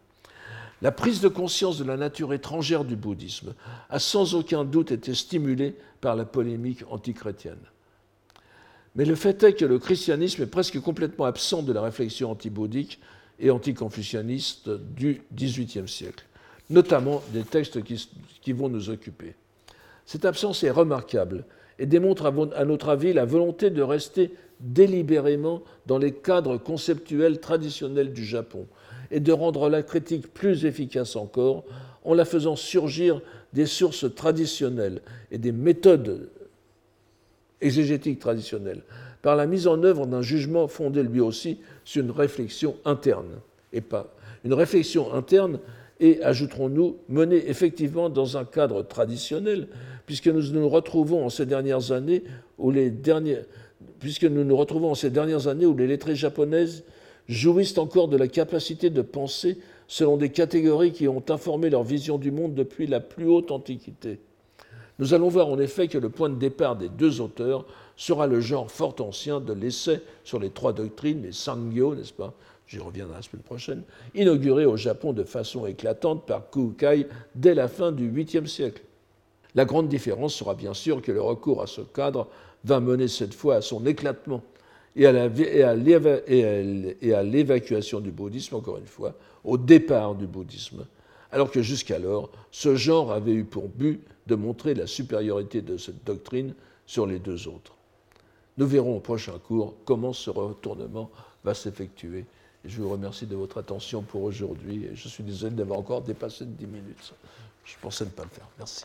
La prise de conscience de la nature étrangère du bouddhisme a sans aucun doute été stimulée par la polémique antichrétienne. Mais le fait est que le christianisme est presque complètement absent de la réflexion antibouddhique et anticonfucianistes du XVIIIe siècle, notamment des textes qui, vont nous occuper. Cette absence est remarquable et démontre à notre avis la volonté de rester délibérément dans les cadres conceptuels traditionnels du Japon et de rendre la critique plus efficace encore en la faisant surgir des sources traditionnelles et des méthodes exégétiques traditionnelles, par la mise en œuvre d'un jugement fondé lui aussi sur une réflexion interne, et pas une réflexion interne et, ajouterons-nous, menée effectivement dans un cadre traditionnel, puisque nous nous retrouvons en ces dernières années où les derniers, puisque nous nous retrouvons en ces dernières années où les lettrées japonaises jouissent encore de la capacité de penser selon des catégories qui ont informé leur vision du monde depuis la plus haute antiquité. Nous allons voir en effet que le point de départ des deux auteurs sera le genre fort ancien de l'essai sur les trois doctrines, les Sangyo, n'est-ce pas? J'y reviendrai la semaine prochaine, inauguré au Japon de façon éclatante par Kukai dès la fin du 8e siècle. La grande différence sera bien sûr que le recours à ce cadre va mener cette fois à son éclatement et à l'évacuation du bouddhisme, encore une fois, au départ du bouddhisme, alors que jusqu'alors, ce genre avait eu pour but de montrer la supériorité de cette doctrine sur les deux autres. Nous verrons au prochain cours comment ce retournement va s'effectuer. Je vous remercie de votre attention pour aujourd'hui je suis désolé d'avoir encore dépassé de 10 minutes. Je pensais ne pas le faire. Merci.